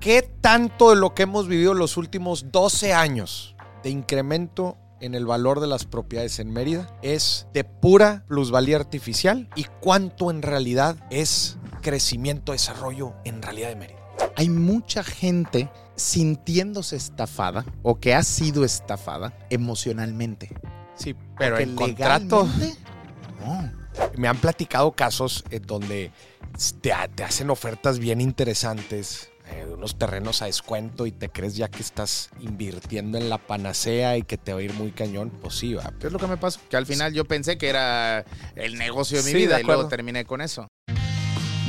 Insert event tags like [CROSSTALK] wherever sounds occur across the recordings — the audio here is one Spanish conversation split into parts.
¿Qué tanto de lo que hemos vivido los últimos 12 años de incremento en el valor de las propiedades en Mérida es de pura plusvalía artificial y cuánto en realidad es crecimiento, desarrollo en realidad de Mérida? Hay mucha gente sintiéndose estafada o que ha sido estafada emocionalmente. Sí, pero el contrato... No. Me han platicado casos en donde te, te hacen ofertas bien interesantes, eh, de unos terrenos a descuento y te crees ya que estás invirtiendo en la panacea y que te va a ir muy cañón. Pues sí, va. ¿Qué es lo que me pasó? Que al final yo pensé que era el negocio de mi Sí, de vida y luego terminé con eso.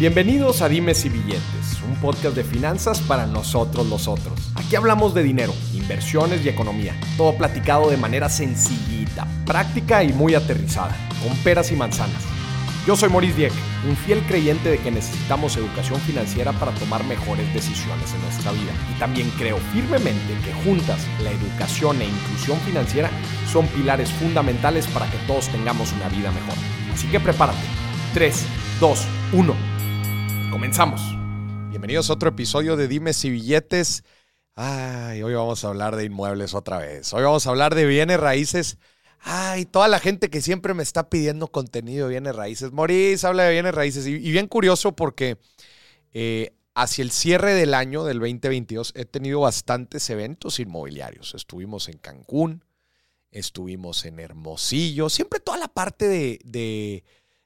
Bienvenidos a Dimes y Billetes, un podcast de finanzas para nosotros los otros. Aquí hablamos de dinero, inversiones y economía, todo platicado de manera sencillita, práctica y muy aterrizada, con peras y manzanas. Yo soy Maurice Dieck, un fiel creyente de que necesitamos educación financiera para tomar mejores decisiones en nuestra vida. Y también creo firmemente que juntas la educación e inclusión financiera son pilares fundamentales para que todos tengamos una vida mejor. Así que prepárate. 3, 2, 1. Comenzamos. Bienvenidos a otro episodio de Dimes y Billetes. Ay, hoy vamos a hablar de inmuebles otra vez. Hoy vamos a hablar de bienes raíces. Ay, toda la gente que siempre me está pidiendo contenido de bienes raíces. Maurice habla de bienes raíces. Y, y bien curioso porque eh, hacia el cierre del año del 2022 he tenido bastantes eventos inmobiliarios. Estuvimos en Cancún, estuvimos en Hermosillo. Siempre toda la parte de, de-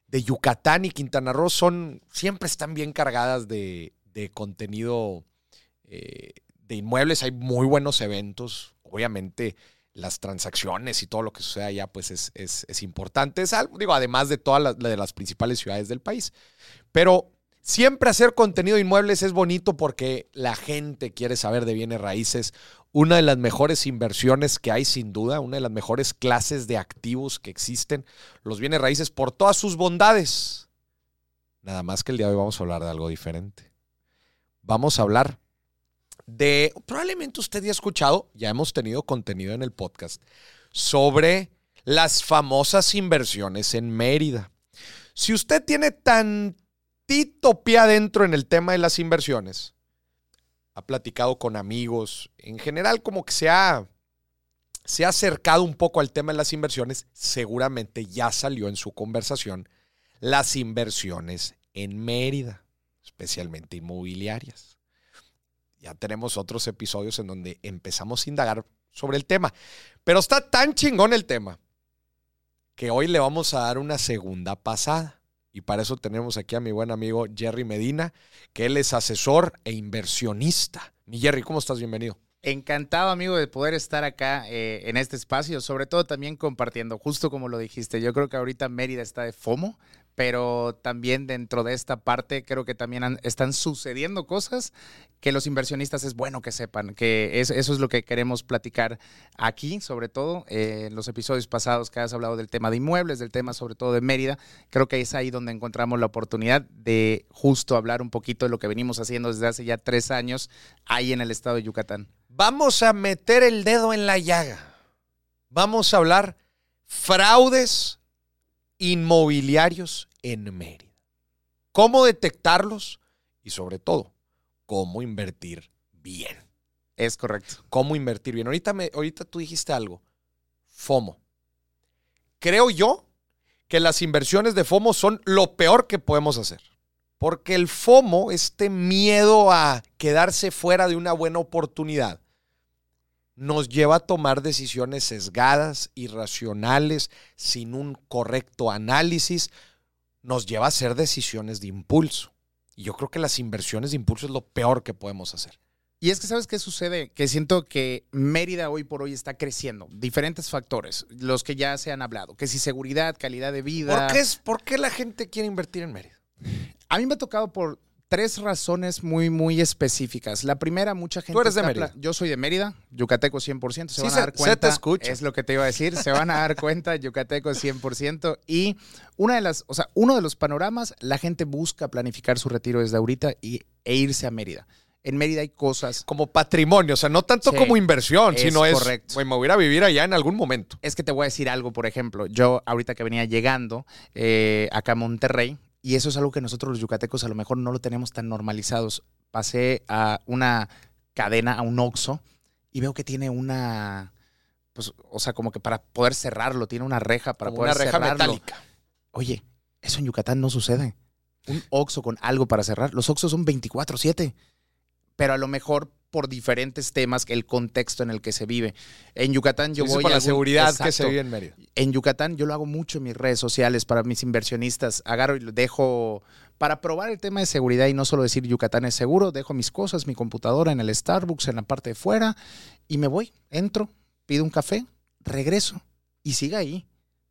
de Yucatán y Quintana Roo son, siempre están bien cargadas de, de contenido eh, de inmuebles. Hay muy buenos eventos. Obviamente las transacciones y todo lo que sucede allá pues es, es- es importante. Es algo, digo, además de todas las, de las principales ciudades del país. Pero siempre hacer contenido de inmuebles es bonito porque la gente quiere saber de bienes raíces. Una de las mejores inversiones que hay sin duda, una de las mejores clases de activos que existen, los bienes raíces por todas sus bondades. Nada más que el día de hoy vamos a hablar de algo diferente. Vamos a hablar de, probablemente usted ya ha escuchado, ya hemos tenido contenido en el podcast sobre las famosas inversiones en Mérida. Si usted tiene tantito pie adentro en el tema de las inversiones, ha platicado con amigos, en general como que se ha, se ha acercado un poco al tema de las inversiones, seguramente ya salió en su conversación las inversiones en Mérida, especialmente inmobiliarias. Ya tenemos otros episodios en donde empezamos a indagar sobre el tema, pero está tan chingón el tema que hoy le vamos a dar una segunda pasada. Y para eso tenemos aquí a mi buen amigo Jerry Medina, que él es asesor e inversionista. Mi Jerry, ¿cómo estás? Bienvenido. Encantado, amigo, de poder estar acá eh, en este espacio, sobre todo también compartiendo, justo como lo dijiste. Yo creo que ahorita Mérida está de FOMO, pero también dentro de esta parte creo que también han- están sucediendo cosas que los inversionistas es bueno que sepan, que es- eso es lo que queremos platicar aquí, sobre todo eh, en los episodios pasados que has hablado del tema de inmuebles, del tema sobre todo de Mérida. Creo que es ahí donde encontramos la oportunidad de justo hablar un poquito de lo que venimos haciendo desde hace ya tres años ahí en el estado de Yucatán. Vamos a meter el dedo en la llaga. Vamos a hablar fraudes inmobiliarios en Mérida. ¿Cómo detectarlos? Y sobre todo, cómo invertir bien. Es correcto. cómo invertir bien. Ahorita, me, ahorita tú dijiste algo. FOMO. Creo yo que las inversiones de FOMO son lo peor que podemos hacer. Porque el FOMO, este miedo a quedarse fuera de una buena oportunidad, nos lleva a tomar decisiones sesgadas, irracionales, sin un correcto análisis, nos lleva a hacer decisiones de impulso. Y yo creo que las inversiones de impulso es lo peor que podemos hacer. Y es que, ¿sabes qué sucede? Que siento que Mérida hoy por hoy está creciendo. Diferentes factores, los que ya se han hablado. Que si seguridad, calidad de vida. ¿Por qué, es, ¿Por qué la gente quiere invertir en Mérida? A mí me ha tocado por tres razones muy, muy específicas. La primera, mucha gente. Tú eres de Mérida. Yo soy de Mérida, yucateco 100%. Se Sí, van a se- dar se cuenta. te escucha. Es lo que te iba a decir. Se van a dar [LAUGHS] cuenta, yucateco 100%. Y una de las, o sea, uno de los panoramas, la gente busca planificar su retiro desde ahorita y, e irse a Mérida. En Mérida hay cosas Como patrimonio, o sea, no tanto Sí, como inversión, es sino es, correcto. güey, me voy a ir a vivir allá en algún momento. Es que te voy a decir algo, por ejemplo, yo ahorita que venía llegando eh, acá a Monterrey, y eso es algo que nosotros los yucatecos a lo mejor no lo tenemos tan normalizados. pasé a una cadena, a un Oxxo, y veo que tiene una, pues, o sea, como que para poder cerrarlo, tiene una reja para Como poder una reja cerrarlo. metálica. Oye, eso en Yucatán no sucede. Un Oxxo con algo para cerrar. Los Oxxos son 24/7, pero a lo mejor por diferentes temas, el contexto en el que se vive. En Yucatán yo voy por a la algún- seguridad que se vive en Mérida. En Yucatán yo lo hago mucho en mis redes sociales para mis inversionistas. Agarro y lo dejo para probar el tema de seguridad y no solo decir Yucatán es seguro, dejo mis cosas, mi computadora en el Starbucks, en la parte de fuera y me voy, entro, pido un café, regreso y siga ahí.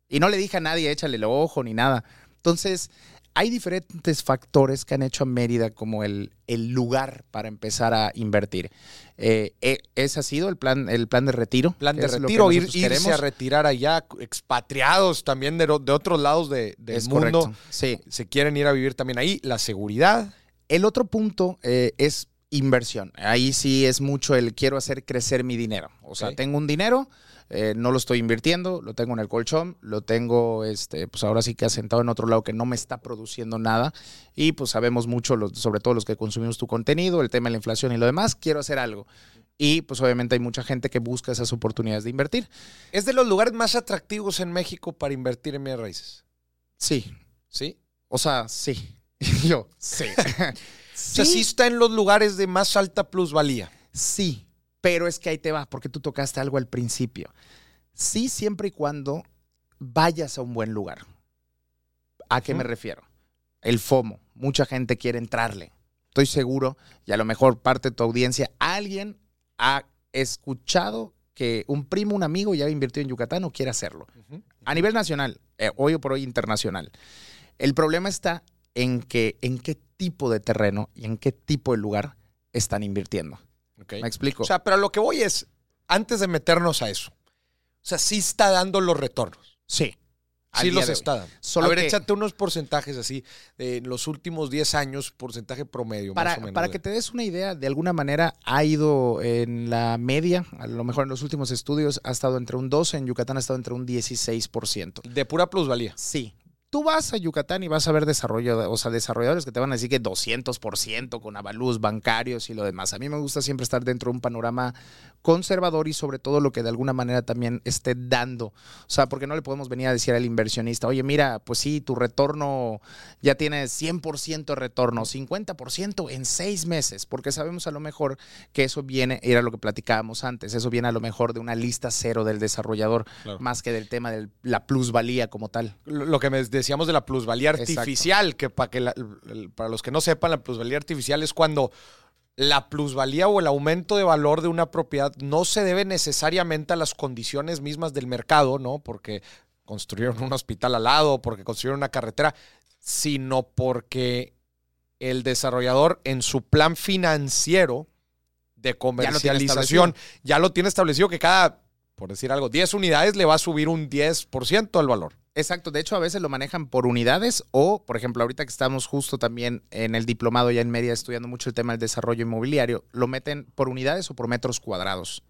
Y no le dije a nadie, échale el ojo ni nada. Entonces, hay diferentes factores que han hecho a Mérida como el, el lugar para empezar a invertir. Eh, eh, ese ha sido el plan, el plan de retiro. Plan de retiro, ir, irse queremos. a retirar allá, expatriados también de, de otros lados de- del Es mundo. correcto. Sí. Se quieren ir a vivir también ahí. La seguridad. El otro punto eh, es inversión. Ahí sí es mucho el quiero hacer crecer mi dinero. O sea, tengo un dinero, eh, no lo estoy invirtiendo, lo tengo en el colchón, lo tengo, este, pues ahora sí que asentado en otro lado que no me está produciendo nada. Y pues sabemos mucho, los- sobre todo los que consumimos tu contenido, el tema de la inflación y lo demás, quiero hacer algo. Y pues obviamente hay mucha gente que busca esas oportunidades de invertir. Es de los lugares más atractivos en México para invertir en bienes raíces. Sí, ¿Sí? o sea, sí. [LAUGHS] Yo, sí. [LAUGHS] O sea, sí está en los lugares de más alta plusvalía. Sí, pero es que ahí te va, porque tú tocaste algo al principio. Sí, siempre y cuando vayas a un buen lugar. ¿A qué me refiero? El FOMO. Mucha gente quiere entrarle. Estoy seguro, y a lo mejor parte de tu audiencia, alguien ha escuchado que un primo, un amigo ya invirtió en Yucatán o quiere hacerlo. A nivel nacional, eh, hoy por hoy internacional. El problema está en que en qué tipo de terreno y en qué tipo de lugar están invirtiendo. ¿Me explico? O sea, pero lo que voy es, antes de meternos a eso, o sea, sí está dando los retornos. sí. Sí los está dando. Solo a ver, que- échate unos porcentajes así, de en los últimos 10 años, porcentaje promedio, Para, más o menos. para que te des una idea, de alguna manera ha ido en la media, a lo mejor en los últimos estudios ha estado entre un 12, en Yucatán ha estado entre un 16%. De pura plusvalía. Sí. Tú vas a Yucatán y vas a ver desarrollo, o sea, desarrolladores que te van a decir que 200% con avalúos bancarios y lo demás. A mí me gusta siempre estar dentro de un panorama conservador y sobre todo lo que de alguna manera también esté dando. O sea, porque no le podemos venir a decir al inversionista, oye, mira, pues sí, tu retorno ya tiene 100% de retorno, 50% en seis meses, porque sabemos a lo mejor que eso viene, era lo que platicábamos antes, eso viene a lo mejor de una lista cero del desarrollador, Claro. más que del tema de la plusvalía como tal. Lo que me decíamos de la plusvalía Exacto. artificial, que, para que la- para los que no sepan, la plusvalía artificial es cuando la plusvalía o el aumento de valor de una propiedad no se debe necesariamente a las condiciones mismas del mercado, ¿no? Porque construyeron un hospital al lado, porque construyeron una carretera, sino porque el desarrollador en su plan financiero de comercialización ya lo tiene establecido que cada, por decir algo, 10 unidades le va a subir un 10% al valor. Exacto, de hecho a veces lo manejan por unidades o, por ejemplo, ahorita que estamos justo también en el diplomado ya en media estudiando mucho el tema del desarrollo inmobiliario, lo meten por unidades o por metros cuadrados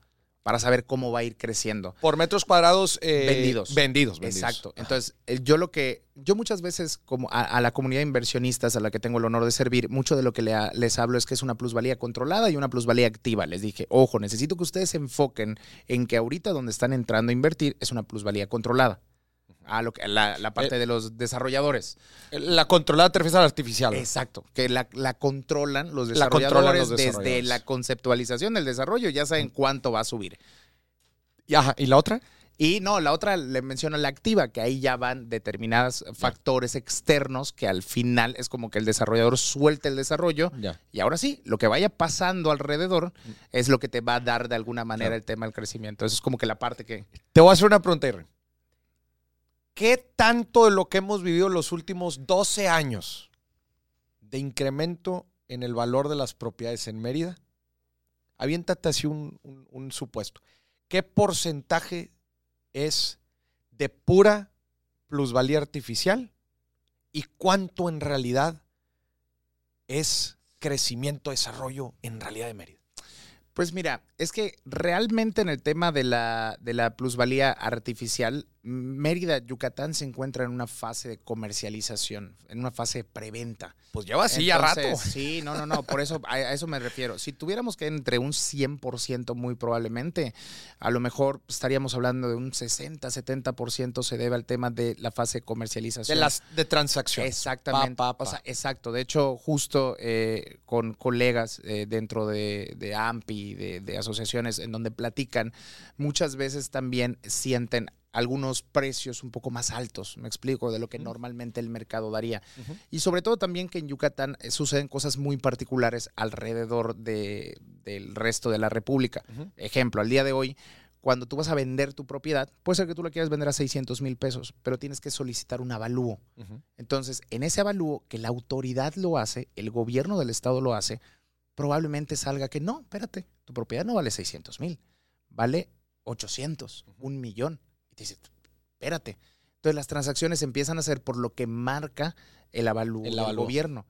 para saber cómo va a ir creciendo. Por metros cuadrados eh, Vendidos. Vendidos, vendidos. Exacto. Entonces, eh, yo lo que, yo muchas veces, como a, a la comunidad de inversionistas a la que tengo el honor de servir, mucho de lo que le les hablo es que es una plusvalía controlada y una plusvalía activa. Les dije, ojo, necesito que ustedes se enfoquen en que ahorita donde están entrando a invertir es una plusvalía controlada. A lo que, la, la parte Eh, de los desarrolladores. La controlada la artificial. Exacto. Que la, la controlan los La desarrolladores, controlan los desde la conceptualización del desarrollo, ya saben cuánto va a subir. Y, ajá, ¿y la otra? Y no, la otra le menciono la activa, que ahí ya van determinados factores externos que al final es como que el desarrollador suelta el desarrollo Ya. y ahora sí, lo que vaya pasando alrededor es lo que te va a dar de alguna manera el tema del crecimiento. Eso es como que la parte que... Te voy a hacer una pregunta, Irene. ¿Qué tanto de lo que hemos vivido los últimos 12 años de incremento en el valor de las propiedades en Mérida? Aviéntate así un, un- un supuesto. ¿Qué porcentaje es de pura plusvalía artificial y cuánto en realidad es crecimiento, desarrollo en realidad de Mérida? Pues mira, es que realmente en el tema de la, de la plusvalía artificial Mérida, Yucatán se encuentra en una fase de comercialización, en una fase de preventa. Pues lleva así ya rato. Sí, no, no, no, por eso a, eso me refiero. Si tuviéramos que entre un 100% muy probablemente, a lo mejor estaríamos hablando de un 60, 70% se debe al tema de la fase de comercialización. De las de transacción. Exactamente. O sea, exacto. De hecho, justo eh, con colegas eh, dentro de, de AMPI, de, de asociaciones en donde platican, muchas veces también sienten algunos precios un poco más altos, me explico, de lo que normalmente el mercado daría. Y sobre todo también que en Yucatán eh, suceden cosas muy particulares alrededor de, del resto de la República. Ejemplo, al día de hoy, cuando tú vas a vender tu propiedad, puede ser que tú la quieras vender a 600 mil pesos, pero tienes que solicitar un avalúo. Entonces, en ese avalúo que la autoridad lo hace, el gobierno del estado lo hace, probablemente salga que no, espérate, tu propiedad no vale 600 mil, vale 800, un millón dice, espérate. Entonces las transacciones empiezan a ser por lo que marca el avalúo, del gobierno.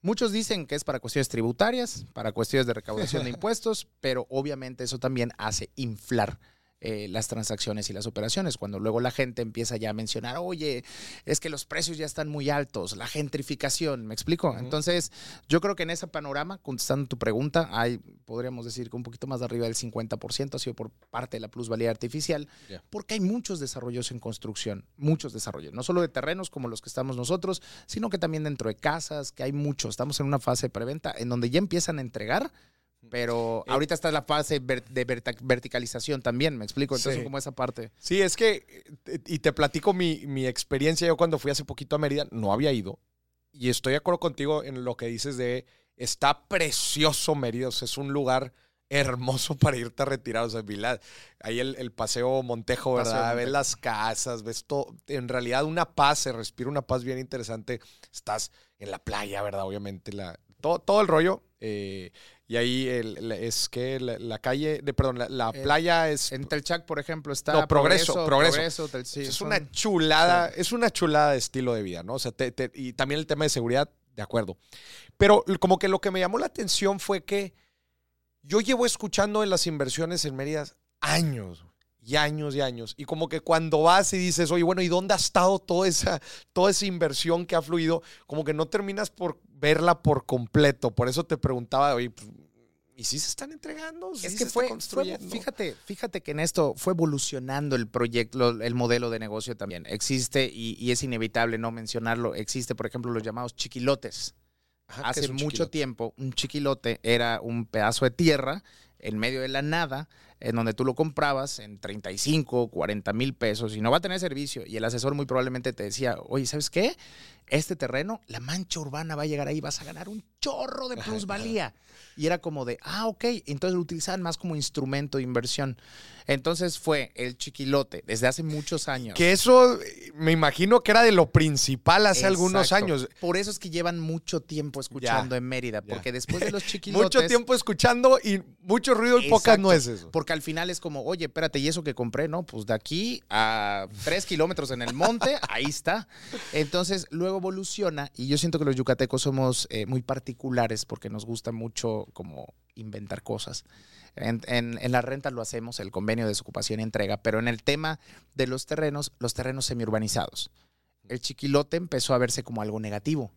Muchos dicen que es para cuestiones tributarias, para cuestiones de recaudación de [LAUGHS] impuestos, pero obviamente eso también hace inflar eh, las transacciones y las operaciones. Cuando luego la gente empieza ya a mencionar, oye, es que los precios ya están muy altos, la gentrificación, ¿me explico? Entonces, yo creo que en ese panorama, contestando tu pregunta, hay, podríamos decir que un poquito más de arriba del 50% ha sido por parte de la plusvalía artificial, porque hay muchos desarrollos en construcción, muchos desarrollos, no solo de terrenos como los que estamos nosotros, sino que también dentro de casas, que hay muchos. Estamos en una fase de preventa en donde ya empiezan a entregar pero eh, ahorita está la fase de verticalización también, me explico. Entonces, como esa parte. Sí, es que, eh, y te platico mi, mi, experiencia. Yo cuando fui hace poquito a Mérida, no había ido. Y estoy de acuerdo contigo en lo que dices de, está precioso Mérida. O sea, es un lugar hermoso [LAUGHS] para irte a retirar. O sea, ahí el, paseo Montejo, ¿verdad? Ves las casas, ves todo. En realidad, una paz, se respira una paz bien interesante. Estás en la playa, ¿verdad? Obviamente, la, todo, todo el rollo. Eh, y ahí es que la, calle, de, perdón, la, eh, playa es... En Telchac, por ejemplo, está... No, Progreso, Progreso. es una chulada, es una chulada de estilo de vida, ¿no? O sea, y también el tema de seguridad, de acuerdo. Pero como que lo que me llamó la atención fue que yo llevo escuchando en las inversiones en Mérida años, y años y años. Y como que cuando vas y dices, oye, bueno, ¿y dónde ha estado toda esa, toda esa inversión que ha fluido? Como que no terminas por verla por completo. Por eso te preguntaba, oye, pues, ¿y si se están entregando? es que fue, fíjate, fíjate que en esto fue evolucionando el proyecto, el modelo de negocio también. Existe, y, es inevitable no mencionarlo, existe, por ejemplo, los llamados chiquilotes. Hace mucho tiempo, un chiquilote era un pedazo de tierra en medio de la nada en donde tú lo comprabas en 35, 40 mil pesos y no va a tener servicio. Y el asesor muy probablemente te decía, oye, ¿sabes qué? Este terreno, la mancha urbana va a llegar ahí, vas a ganar un chorro de plusvalía. Y era como de, ah, ok. Entonces lo utilizaban más como instrumento de inversión. Entonces fue el chiquilote desde hace muchos años. Que eso me imagino que era de lo principal hace algunos años. Por eso es que llevan mucho tiempo escuchando en Mérida, porque después de los [LAUGHS] chiquilotes. mucho tiempo escuchando y mucho ruido y pocas nueces. Porque al final es como, oye, espérate, ¿y eso que compré? No, pues de aquí a tres kilómetros en el monte, [LAUGHS] ahí está. Entonces luego evoluciona y yo siento que los yucatecos somos eh, muy particulares porque nos gusta mucho como inventar cosas. En, en, la renta lo hacemos, el convenio de desocupación y entrega, pero en el tema de los terrenos, los terrenos semiurbanizados. El chiquilote empezó a verse como algo negativo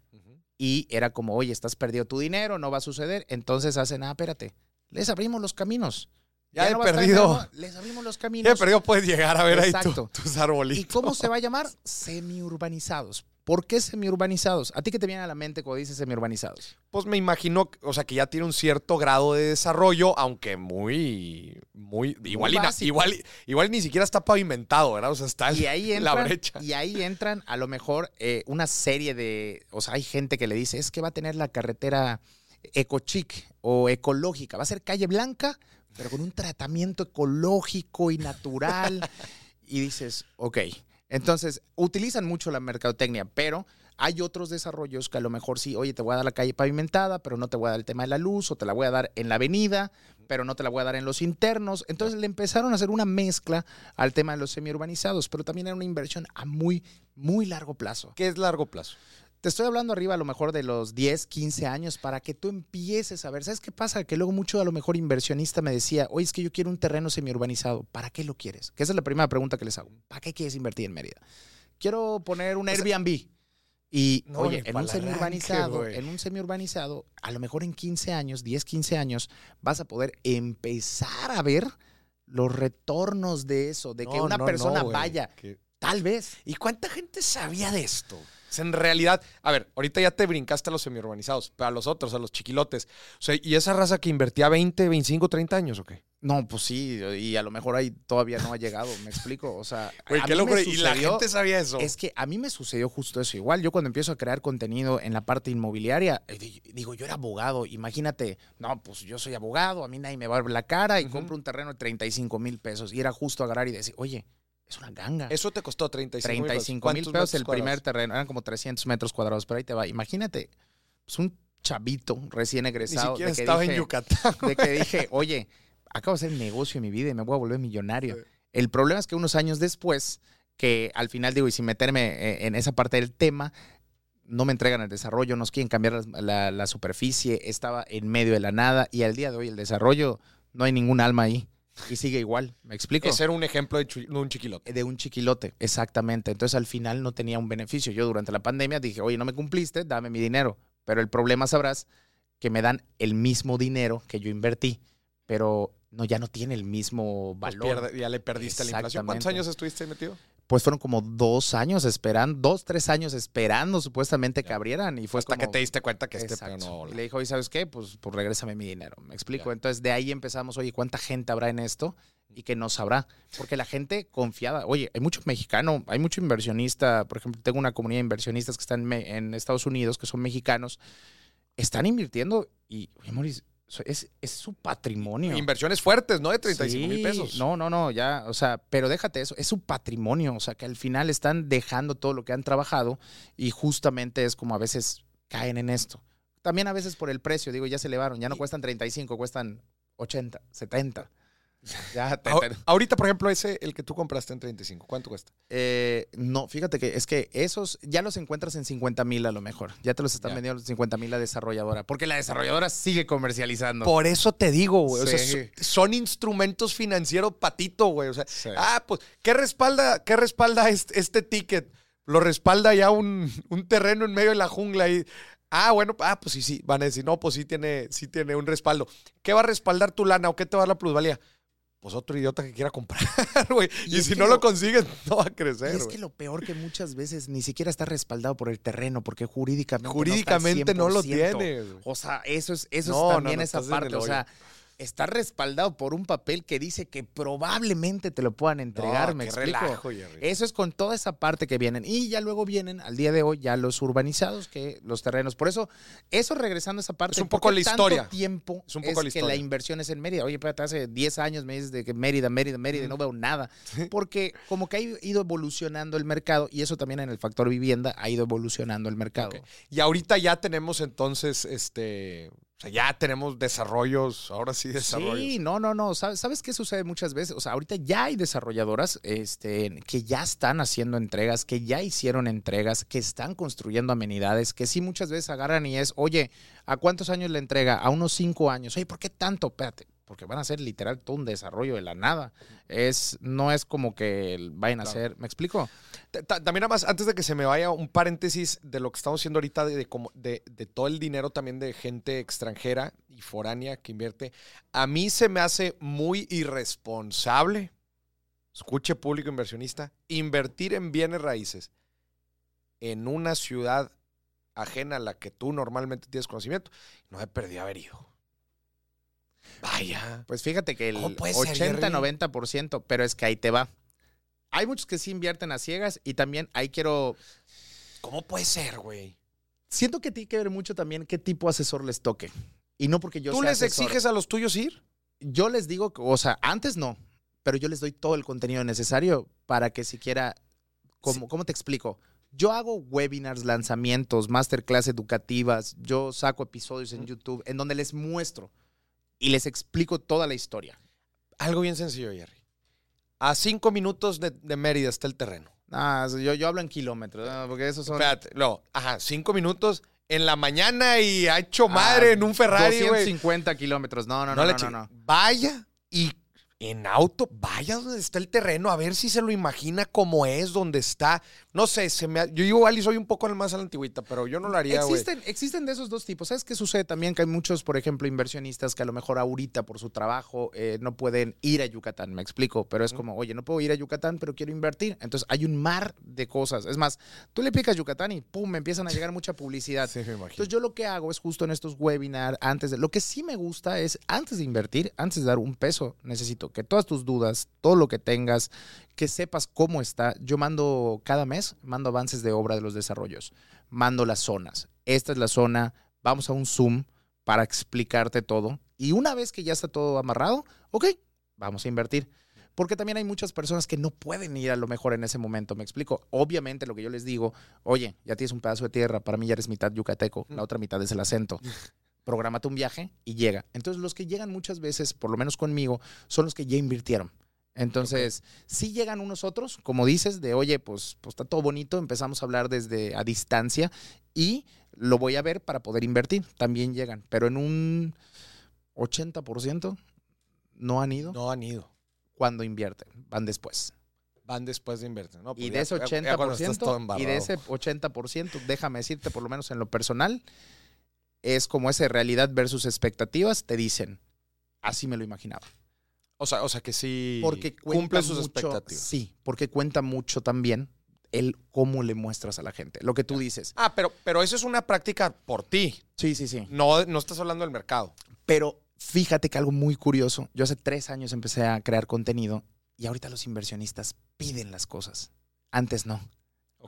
y era como, oye, estás perdido tu dinero, no va a suceder. Entonces hacen, ah, espérate, les abrimos los caminos. Ya, he perdido. les abrimos los caminos. Ya he perdido, puedes llegar a ver ahí tus arbolitos. ¿Y cómo se va a llamar? Semiurbanizados. ¿Por qué semiurbanizados? ¿A ti qué te viene a la mente cuando dices semiurbanizados? Pues me imagino, o sea, que ya tiene un cierto grado de desarrollo, aunque muy, muy, igual, igual, igual, ni siquiera está pavimentado, ¿verdad? O sea, está la brecha. Y ahí entran a lo mejor eh, una serie de, o sea, hay gente que le dice, es que va a tener la carretera ecochic o ecológica, va a ser calle blanca, pero con un tratamiento ecológico y natural. y dices, ok, entonces, utilizan mucho la mercadotecnia, pero hay otros desarrollos que a lo mejor sí, oye, te voy a dar la calle pavimentada, pero no te voy a dar el tema de la luz, o te la voy a dar en la avenida, pero no te la voy a dar en los internos. Entonces le empezaron a hacer una mezcla al tema de los semiurbanizados, pero también era una inversión a muy, muy largo plazo. ¿Qué es largo plazo? Te estoy hablando arriba a lo mejor de los 10, 15 años para que tú empieces a ver. ¿Sabes qué pasa? Que luego mucho a lo mejor inversionista me decía, oye, es que yo quiero un terreno semiurbanizado. ¿Para qué lo quieres? Que esa es la primera pregunta que les hago. ¿Para qué quieres invertir en Mérida? Quiero poner un Airbnb. Y No, oye, en un semiurbanizado, en un semiurbanizado, a lo mejor en 15 años, 10, 15 años, vas a poder empezar a ver los retornos de eso, de que una no, persona vaya, Que- tal vez. ¿Y cuánta gente sabía de esto? En realidad, a ver, ahorita ya te brincaste a los semiurbanizados, pero a los otros, a los chiquilotes. O sea, ¿y esa raza que invertía 20, 25, 30 años o qué? No, pues sí, y a lo mejor ahí todavía no ha llegado, me explico. O sea, [LAUGHS] Güey, a qué mí me. Y la sucedió- gente sabía eso. Es que a mí me sucedió justo eso. Igual yo cuando empiezo a crear contenido en la parte inmobiliaria, eh, di- digo, yo era abogado, imagínate, no, pues yo soy abogado, a mí nadie me va a ver la cara y compro un terreno de 35 mil pesos. Y era justo agarrar y decir, oye, es una ganga. Eso te costó 35 mil 35 mil ¿Cuántos pesos el primer cuadrados? terreno, eran como 300 metros cuadrados, pero ahí te va. Imagínate, pues un chavito recién Ni egresado. siquiera de que estaba en dije- Yucatán. de que dije, oye, acabo de hacer negocio en mi vida y me voy a volver millonario. El problema es que unos años después, que al final digo, y sin meterme eh, en esa parte del tema, no me entregan el desarrollo, nos quieren cambiar la, la- la superficie, estaba en medio de la nada y al día de hoy el desarrollo no hay ningún alma ahí y sigue igual. ¿Me explico? Ese era un ejemplo de, un chiquilote. de un chiquilote, exactamente. Entonces al final no tenía un beneficio. Yo durante la pandemia dije, oye, no me cumpliste, dame mi dinero. Pero el problema sabrás que me dan el mismo dinero que yo invertí, pero no ya no tiene el mismo Pues valor. pierde- ya le perdiste la inflación. ¿Cuántos años estuviste metido? Pues fueron como dos años esperando, dos, tres años esperando supuestamente que abrieran y fue Hasta que te diste cuenta que este no... Y le dijo, oye, ¿sabes qué? Pues, pues regrésame mi dinero. ¿Me explico? Ya. Entonces de ahí empezamos, oye, ¿cuánta gente habrá en esto? Y que no sabrá. Porque la gente confiada, oye, hay mucho mexicano, hay mucho inversionista. Por ejemplo, tengo una comunidad de inversionistas que están en en Estados Unidos, que son mexicanos, están invirtiendo y, oye, so- es, es su patrimonio. Inversiones fuertes, ¿no? De 35 mil Sí, pesos. No, no, no, ya, o sea, pero déjate eso, es su patrimonio, o sea, que al final están dejando todo lo que han trabajado y justamente es como a veces caen en esto. También a veces por el precio, digo, ya se elevaron, ya no Y- cuestan 35, cuestan 80, 70. [LAUGHS] Ya te- Ahor- te- Ahorita, por ejemplo, ese, el que tú compraste en 35, ¿cuánto cuesta? eh, no, fíjate que es que esos ya los encuentras en 50 mil a lo mejor. Ya te los están Ya. vendiendo los 50 mil la desarrolladora. Porque la desarrolladora sigue comercializando. Por eso te digo, güey. O sea, son, son instrumentos financieros patito, güey. O sea, Sí. ah, pues, ¿qué respalda, qué respalda este, este ticket? Lo respalda ya un, un terreno en medio de la jungla y. Ah, bueno, ah, pues sí, sí. Van a decir, no, pues sí tiene, sí tiene un respaldo. ¿Qué va a respaldar tu lana o qué te va a dar la plusvalía? Pues otro idiota que quiera comprar, [LAUGHS] güey. Y si no lo- lo consigues, [LAUGHS] no va a crecer. Y es que lo peor que muchas veces ni siquiera está respaldado por el terreno, porque jurídicamente. Jurídicamente no, lo 100%. tiene. O sea, eso es, eso No, es también no, esa parte. O sea, está respaldado por un papel que dice que probablemente te lo puedan entregar. No, ¿Me qué explico? relajo. Eso es con toda esa parte que vienen. Y ya luego vienen, al día de hoy, ya los urbanizados, que los terrenos. Por eso, eso regresando a esa parte. Es un ¿por poco la historia. tiempo Es un poco la que historia. la inversión es en Mérida. Oye, espérate, hace 10 años me dices de que Mérida, Mérida, Mérida, y no veo nada. Porque como que ha ido evolucionando el mercado y eso también en el factor vivienda ha ido evolucionando el mercado. Y ahorita ya tenemos entonces, este, o sea, ya tenemos desarrollos, ahora sí desarrollos. Sí, no, no, no. ¿Sabes, ¿Sabes qué sucede muchas veces? O sea, ahorita ya hay desarrolladoras este, que ya están haciendo entregas, que ya hicieron entregas, que están construyendo amenidades, que sí muchas veces agarran y es, oye, ¿a cuántos años le entrega? A unos cinco años. Oye, ¿por qué tanto? Espérate, porque van a ser literal todo un desarrollo de la nada. Es, no es como que vayan a hacer, ¿me explico? Ta- ta- También nada más, antes de que se me vaya, un paréntesis de lo que estamos haciendo ahorita, de, de, de- de todo el dinero también de gente extranjera y foránea que invierte. A mí se me hace muy irresponsable, escuche público inversionista, invertir en bienes raíces en una ciudad ajena a la que tú normalmente tienes conocimiento. No me perdí haber ido. Vaya. Pues fíjate que el ¿Cómo puede ser, 80-90%, pero es que ahí te va. Hay muchos que sí invierten a ciegas y también ahí quiero ¿Cómo puede ser, güey? Siento que tiene que ver mucho también qué tipo de asesor les toque. Y no porque yo ¿Tú sea les asesor. exiges a los tuyos ir? Yo les digo, que- o sea, antes no, pero yo les doy todo el contenido necesario para que siquiera, ¿cómo, ¿cómo te explico? Yo hago webinars, lanzamientos, masterclass educativas, yo saco episodios en YouTube en donde les muestro y les explico toda la historia. Algo bien sencillo, Jerry. A cinco minutos de, de Mérida está el terreno. Ah, yo, yo hablo en kilómetros, ¿no? porque esos son... Espérate, no, ajá, cinco minutos en la mañana y ha hecho madre Ah, en un Ferrari, güey. 250 kilómetros. No, no, no, no, no, chingue. no. Vaya y en auto, vaya donde está el terreno, a ver si se lo imagina como es, donde está. No sé, se me ha- yo igual y soy un poco más a la antigüita, pero yo no lo haría. Existen, existen de esos dos tipos. ¿Sabes qué sucede también? Que hay muchos, por ejemplo, inversionistas que a lo mejor ahorita por su trabajo eh, no pueden ir a Yucatán, me explico, pero es como, oye, no puedo ir a Yucatán, pero quiero invertir. Entonces hay un mar de cosas. Es más, tú le picas Yucatán y pum, me empiezan a [LAUGHS] llegar mucha publicidad. Sí, me imagino. Entonces yo lo que hago es justo en estos webinars, antes de... Lo que sí me gusta es, antes de invertir, antes de dar un peso, necesito que todas tus dudas, todo lo que tengas, que sepas cómo está. Yo mando cada mes, mando avances de obra de los desarrollos, mando las zonas. Esta es la zona, vamos a un Zoom para explicarte todo. Y una vez que ya está todo amarrado, ok, vamos a invertir. Porque también hay muchas personas que no pueden ir a lo mejor en ese momento, me explico. Obviamente lo que yo les digo, oye, ya tienes un pedazo de tierra, para mí ya eres mitad yucateco, la otra mitad es el acento. [LAUGHS] Prográmate un viaje y llega. Entonces los que llegan muchas veces, por lo menos conmigo, son los que ya invirtieron. Entonces, sí llegan unos otros, como dices, de oye, pues, pues está todo bonito, empezamos a hablar desde a distancia y lo voy a ver para poder invertir. También llegan, pero en un 80% no han ido No han ido. cuando invierten, van después. Van después de invertir. No, pues Y ya- de ese ya- ya 80%, y de ese 80%, déjame decirte, por lo menos en lo personal, es como esa realidad versus expectativas, te dicen, así me lo imaginaba. O sea, o sea que sí Porque cumple sus mucho- expectativas. Sí, porque cuenta mucho también el cómo le muestras a la gente. Lo que tú dices. Ah, pero, pero eso es una práctica por ti. Sí, sí, sí. No, no estás hablando del mercado. Pero fíjate que algo muy curioso, yo hace tres años empecé a crear contenido y ahorita los inversionistas piden las cosas. Antes no.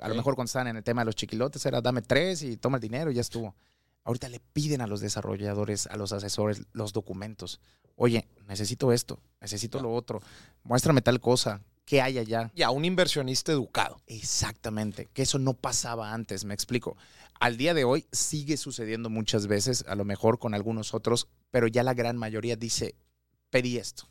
A lo mejor cuando estaban en el tema de los chiquilotes era dame tres y toma el dinero y ya estuvo. Ahorita le piden a los desarrolladores, a los asesores, los documentos. Oye, necesito esto, necesito lo otro, muéstrame tal cosa, ¿qué hay allá? Ya, un inversionista educado. Exactamente, que eso no pasaba antes, me explico. Al día de hoy sigue sucediendo muchas veces, a lo mejor con algunos otros, pero ya la gran mayoría dice, pedí esto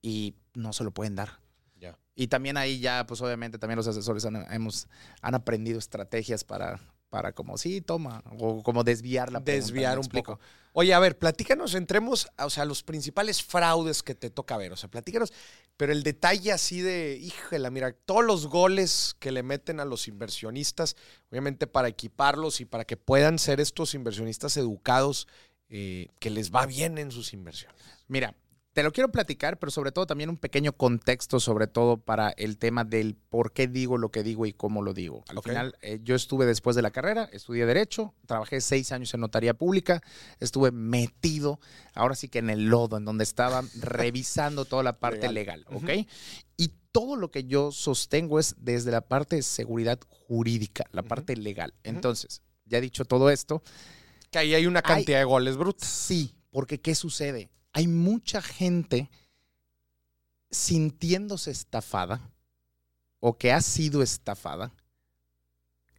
y no se lo pueden dar. Ya. Y también ahí ya, pues obviamente también los asesores han, hemos, han aprendido estrategias para, para como, sí, toma, o como desviar la pregunta, Desviar ¿me un poco. Oye, a ver, platícanos, entremos, o sea, los principales fraudes que te toca ver. O sea, platícanos, pero el detalle así de, híjela, mira, todos los goles que le meten a los inversionistas, obviamente para equiparlos y para que puedan ser estos inversionistas educados, eh, que les va bien en sus inversiones. Mira, te lo quiero platicar, pero sobre todo también un pequeño contexto, sobre todo para el tema del por qué digo lo que digo y cómo lo digo. Al final, eh, yo estuve después de la carrera, estudié Derecho, trabajé seis años en notaría pública, estuve metido, ahora sí que en el lodo, en donde estaba [LAUGHS] revisando toda la parte legal, ¿ok? Y todo lo que yo sostengo es desde la parte de seguridad jurídica, la parte legal. Entonces, ya dicho todo esto, Que ahí hay una cantidad de goles brutos. Sí, porque ¿qué sucede? Hay mucha gente sintiéndose estafada o que ha sido estafada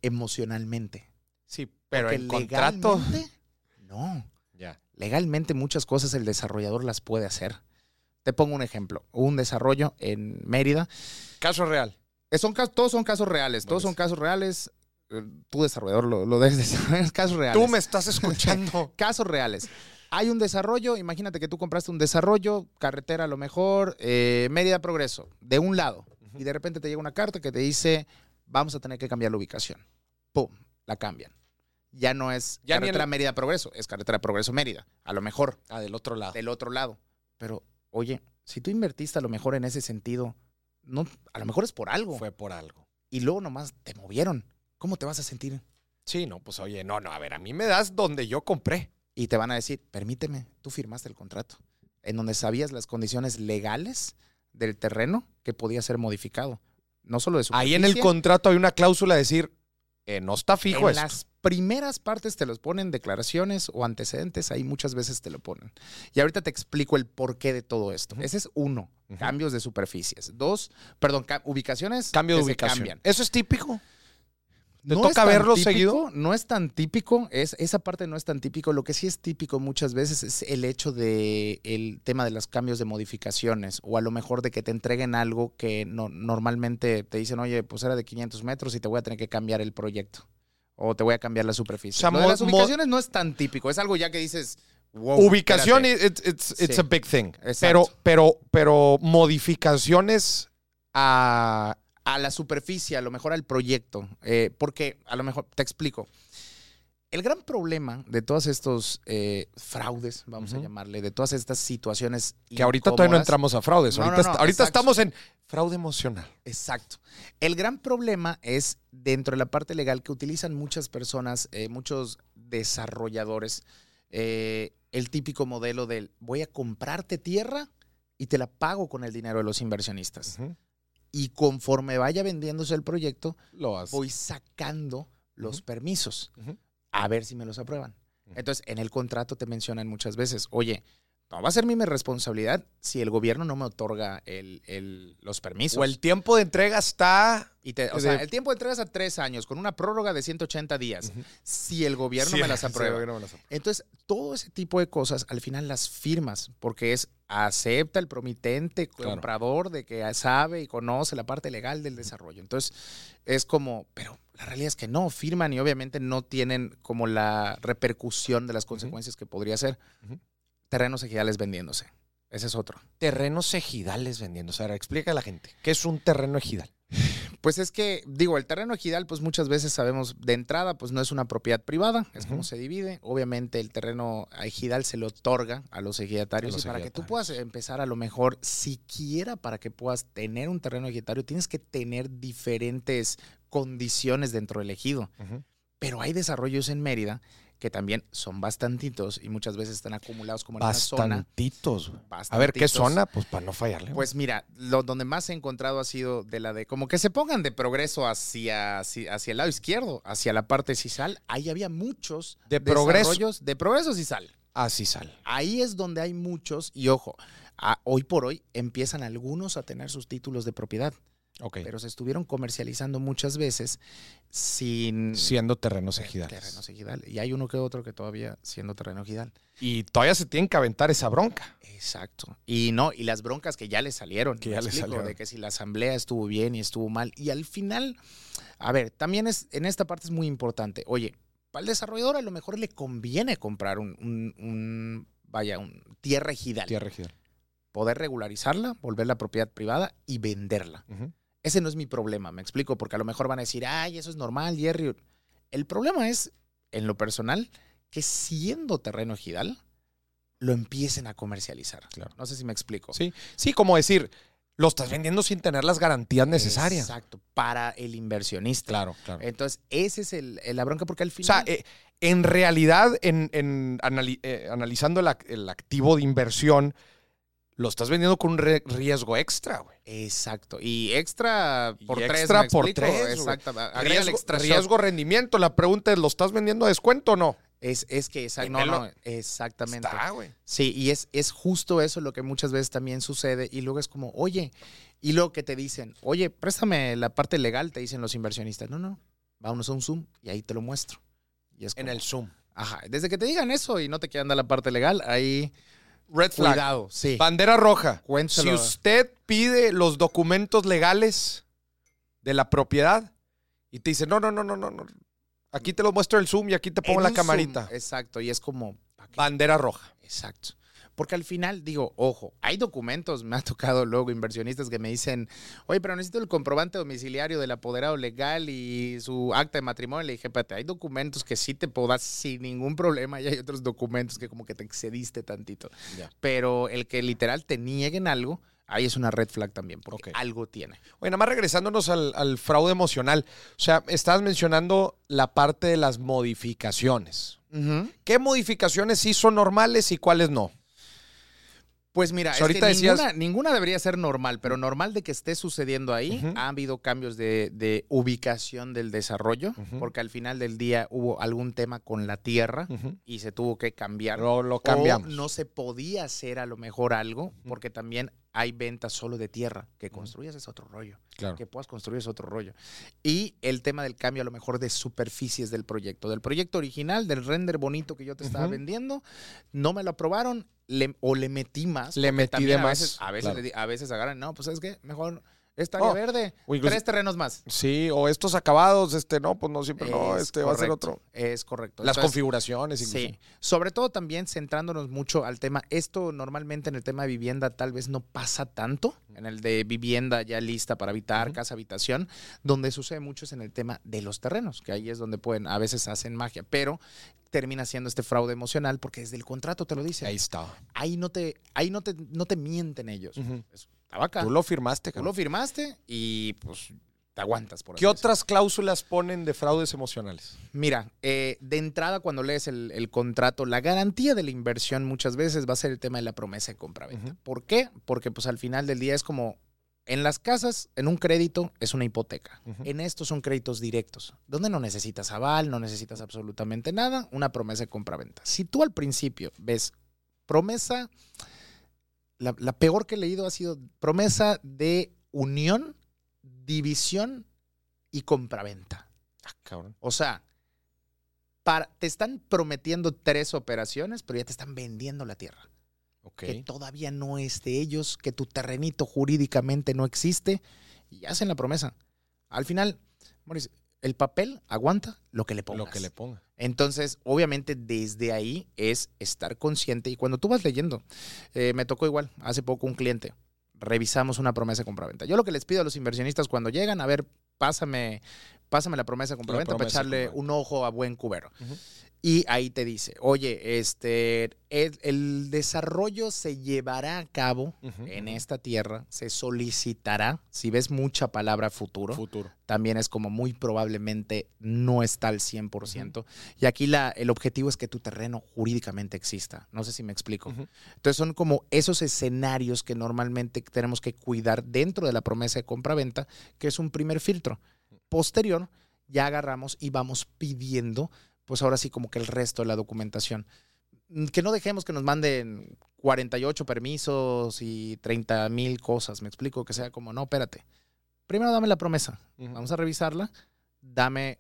emocionalmente. Sí, pero en contrato. No. Ya. Legalmente muchas cosas el desarrollador las puede hacer. Te pongo un ejemplo. Un desarrollo en Mérida. Caso real. Son, todos son casos reales. Todos son casos reales. Eh, Tu desarrollador lo, lo debes de saber. [LAUGHS] Casos reales. Tú me estás escuchando. [LAUGHS] Casos reales. Hay un desarrollo, imagínate que tú compraste un desarrollo, carretera a lo mejor, eh, Mérida Progreso, de un lado. Y de repente te llega una carta que te dice, vamos a tener que cambiar la ubicación. ¡Pum! La cambian. Ya no es Ya carretera en- Mérida Progreso, es carretera Progreso Mérida. A lo mejor ah, del otro lado. del otro lado. Pero, oye, si tú invertiste a lo mejor en ese sentido, no, a lo mejor es por algo. Fue por algo. Y luego nomás te movieron. ¿Cómo te vas a sentir? Sí, no, pues oye, no, no, a ver, a mí me das donde yo compré. Y te van a decir, permíteme, tú firmaste el contrato, en donde sabías las condiciones legales del terreno que podía ser modificado. No solo de su Ahí en el contrato hay una cláusula de decir, eh, no está fijo En esto. las primeras partes te los ponen declaraciones o antecedentes, ahí muchas veces te lo ponen. Y ahorita te explico el porqué de todo esto. Ese es uno, cambios de superficies. Dos, perdón, ca- ubicaciones Cambio de que se ubicación. cambian. ¿Eso es típico? ¿Te No es toca tan verlo típico, seguido? No es tan típico, es, esa parte no es tan típico. Lo que sí es típico muchas veces es el hecho de el tema de los cambios de modificaciones o a lo mejor de que te entreguen algo que no, normalmente te dicen, oye, pues era de 500 metros y te voy a tener que cambiar el proyecto o te voy a cambiar la superficie. O sea, Lo de mo- las ubicaciones no es tan típico, es algo ya que dices, wow. Ubicación, it's, it's, it's Sí. a big thing. Exacto. Pero, pero, pero modificaciones a... a la superficie, a lo mejor al proyecto. eh, porque a lo mejor, te explico. El gran problema de todos estos eh, fraudes, vamos a llamarle, de todas estas situaciones. Que ahorita todavía no entramos a fraudes. No, ahorita no, ahorita estamos en fraude emocional. Exacto. El gran problema es dentro de la parte legal que utilizan muchas personas, eh, muchos desarrolladores, eh, el típico modelo del voy a comprarte tierra y te la pago con el dinero de los inversionistas. Y conforme vaya vendiéndose el proyecto, Lo voy sacando los permisos. A ver si me los aprueban. Entonces, en el contrato te mencionan muchas veces, oye, no va a ser mi responsabilidad si el gobierno no me otorga el- el- los permisos. O el tiempo de entrega está... y te- o sea, el tiempo de entrega es a tres años, con una prórroga de 180 días, si el gobierno Sí, me [LAUGHS] las aprueba. me las. Entonces, todo ese tipo de cosas, al final las firmas, porque es acepta el promitente, Claro. comprador, de que sabe y conoce la parte legal del desarrollo. Entonces, es como, pero la realidad es que no, firman y obviamente no tienen como la repercusión de las consecuencias que podría ser. Terrenos ejidales vendiéndose. Ese es otro. Terrenos ejidales vendiendo. O sea, explica a la gente. ¿Qué es un terreno ejidal? [SIGHS] Pues es que, digo, el terreno ejidal, pues muchas veces sabemos de entrada, pues no es una propiedad privada, es como se divide. Obviamente el terreno ejidal se le otorga a los ejidatarios A los y para que tú puedas empezar a lo mejor, siquiera para que puedas tener un terreno ejidatario, tienes que tener diferentes condiciones dentro del ejido. Pero hay desarrollos en Mérida que también son bastantitos y muchas veces están acumulados como en una zona. Bastantitos. A ver, ¿qué zona? Pues para no fallarle. Pues mira, lo donde más he encontrado ha sido de la de como que se pongan de progreso hacia, hacia, hacia el lado izquierdo, hacia la parte cisal. Ahí había muchos De progreso. desarrollos de progreso cisal. así sale. Ahí es donde hay muchos y ojo, a- hoy por hoy empiezan algunos a tener sus títulos de propiedad, Pero se estuvieron comercializando muchas veces sin Siendo terrenos ejidales. terrenos ejidal. Y hay uno que otro que todavía siendo terreno ejidal. Y todavía se tienen que aventar esa bronca. Exacto. Y no, y las broncas que ya le salieron. Que ya le salieron. De que si la asamblea estuvo bien y estuvo mal. Y al final, a ver, también es, en esta parte es muy importante. Oye, para el desarrollador a lo mejor le conviene comprar un, un- un- vaya, un tierra ejidal. Tierra ejidal. Poder regularizarla, volverla propiedad privada y venderla. Ujú. Ese no es mi problema, me explico, porque a lo mejor van a decir, ay, eso es normal, Jerry. El problema es, en lo personal, que siendo terreno ejidal, lo empiecen a comercializar. Claro. No sé si me explico. Sí, sí, como decir, lo estás vendiendo sin tener las garantías necesarias. Exacto, para el inversionista. Claro, claro. Entonces, ese es el, la bronca, porque al O sea, final. eh, en realidad, en, en anali- eh, analizando el, el activo de inversión, lo estás vendiendo con un riesgo extra, güey. exacto. Y extra por Y tres. extra ¿me por explico? tres, el Riesgo, extra riesgo rendimiento. La pregunta es, ¿lo estás vendiendo a descuento o no? Es, es que. No, no, exactamente. Está, güey. Sí, y es, es justo eso lo que muchas veces también sucede. Y luego es como, oye, y luego que te dicen, oye, préstame la parte legal, te dicen los inversionistas. No, no, vámonos a un Zoom y ahí te lo muestro. Y es En el Zoom. Ajá, desde que te digan eso y no te quieran dar la parte legal, ahí. Red flag. Cuidado, sí. Bandera roja. Cuéntalo. Si usted pide los documentos legales de la propiedad y te dice, no, no, no, no, no, no. Aquí te lo muestro el Zoom y aquí te pongo En la camarita. Zoom, exacto, y es como. Bandera roja. Exacto. Porque al final, digo, ojo, hay documentos, me ha tocado luego inversionistas que me dicen, oye, pero necesito el comprobante domiciliario del apoderado legal y su acta de matrimonio. Le dije, espérate, hay documentos que sí te puedo dar sin ningún problema y hay otros documentos que como que te excediste tantito. Pero el que literal te nieguen algo, ahí es una red flag también, porque algo tiene. Oye, nada más regresándonos al, al fraude emocional. O sea, estabas mencionando la parte de las modificaciones. ¿Qué modificaciones sí son normales y cuáles no? Pues mira, O es ahorita que decías- ninguna, ninguna debería ser normal, pero normal de que esté sucediendo ahí. Ha habido cambios de, de ubicación del desarrollo, porque al final del día hubo algún tema con la tierra y se tuvo que cambiar. Lo, lo O cambiamos. no se podía hacer a lo mejor algo, porque también hay ventas solo de tierra. Que construyas es otro rollo. Claro. Que puedas construir es otro rollo. Y el tema del cambio a lo mejor de superficies del proyecto. Del proyecto original, del render bonito que yo te estaba vendiendo, no me lo aprobaron le- o le metí más. Le metí de a más, veces- A veces, claro. le di- a veces agarran, no, pues es que mejor esta área Oh, verde, incluso- tres terrenos más. Sí, o estos acabados, este, no, pues no, siempre no, Es este va a ser otro. Es correcto. Las Entonces, configuraciones, incluso. Sí, sobre todo también centrándonos mucho al tema, esto normalmente en el tema de vivienda tal vez no pasa tanto, en el de vivienda ya lista para habitar, casa, habitación, donde sucede mucho es en el tema de los terrenos, que ahí es donde pueden, a veces hacen magia, pero termina siendo este fraude emocional porque desde el contrato te lo dice. Ahí Ahí, está. no te, ahí no te, no te mienten ellos. Estaba Tú lo firmaste, Tú cabrón. lo firmaste y pues te aguantas por ¿Qué otras cláusulas ponen de fraudes emocionales? Mira, eh, de entrada cuando lees el, el contrato, la garantía de la inversión muchas veces va a ser el tema de la promesa de compra-venta. Ujú. ¿Por qué? Porque pues al final del día es como, en las casas, en un crédito es una hipoteca. En estos son créditos directos, donde no necesitas aval, no necesitas absolutamente nada, una promesa de compra-venta. Si tú al principio ves promesa, la, la peor que he leído ha sido promesa de unión, división y compraventa. Ah, cabrón. O sea, para, te están prometiendo tres operaciones, pero ya te están vendiendo la tierra. Que todavía no es de ellos, que tu terrenito jurídicamente no existe, y hacen la promesa. Al final, Maurice, el papel aguanta lo que le pongas. Lo que le ponga. Entonces, obviamente, desde ahí es estar consciente. Y cuando tú vas leyendo, eh, me tocó igual, hace poco un cliente, revisamos una promesa de compraventa. Yo lo que les pido a los inversionistas cuando llegan, a ver, pásame, pásame la promesa de compraventa para echarle un ojo a buen cubero. Y ahí te dice, oye, este, el, el desarrollo se llevará a cabo en esta tierra, se solicitará, si ves mucha palabra futuro, Futuro. también es como muy probablemente no está al 100%. Y aquí la, el objetivo es que tu terreno jurídicamente exista. No sé si me explico. Ujú. Entonces son como esos escenarios que normalmente tenemos que cuidar dentro de la promesa de compra-venta, que es un primer filtro. Posterior, ya agarramos y vamos pidiendo, pues ahora sí como que el resto de la documentación. Mm, Que no dejemos que nos manden 48 permisos y 30 mil cosas, me explico, que sea como, no, espérate. Primero dame la promesa, vamos a revisarla, dame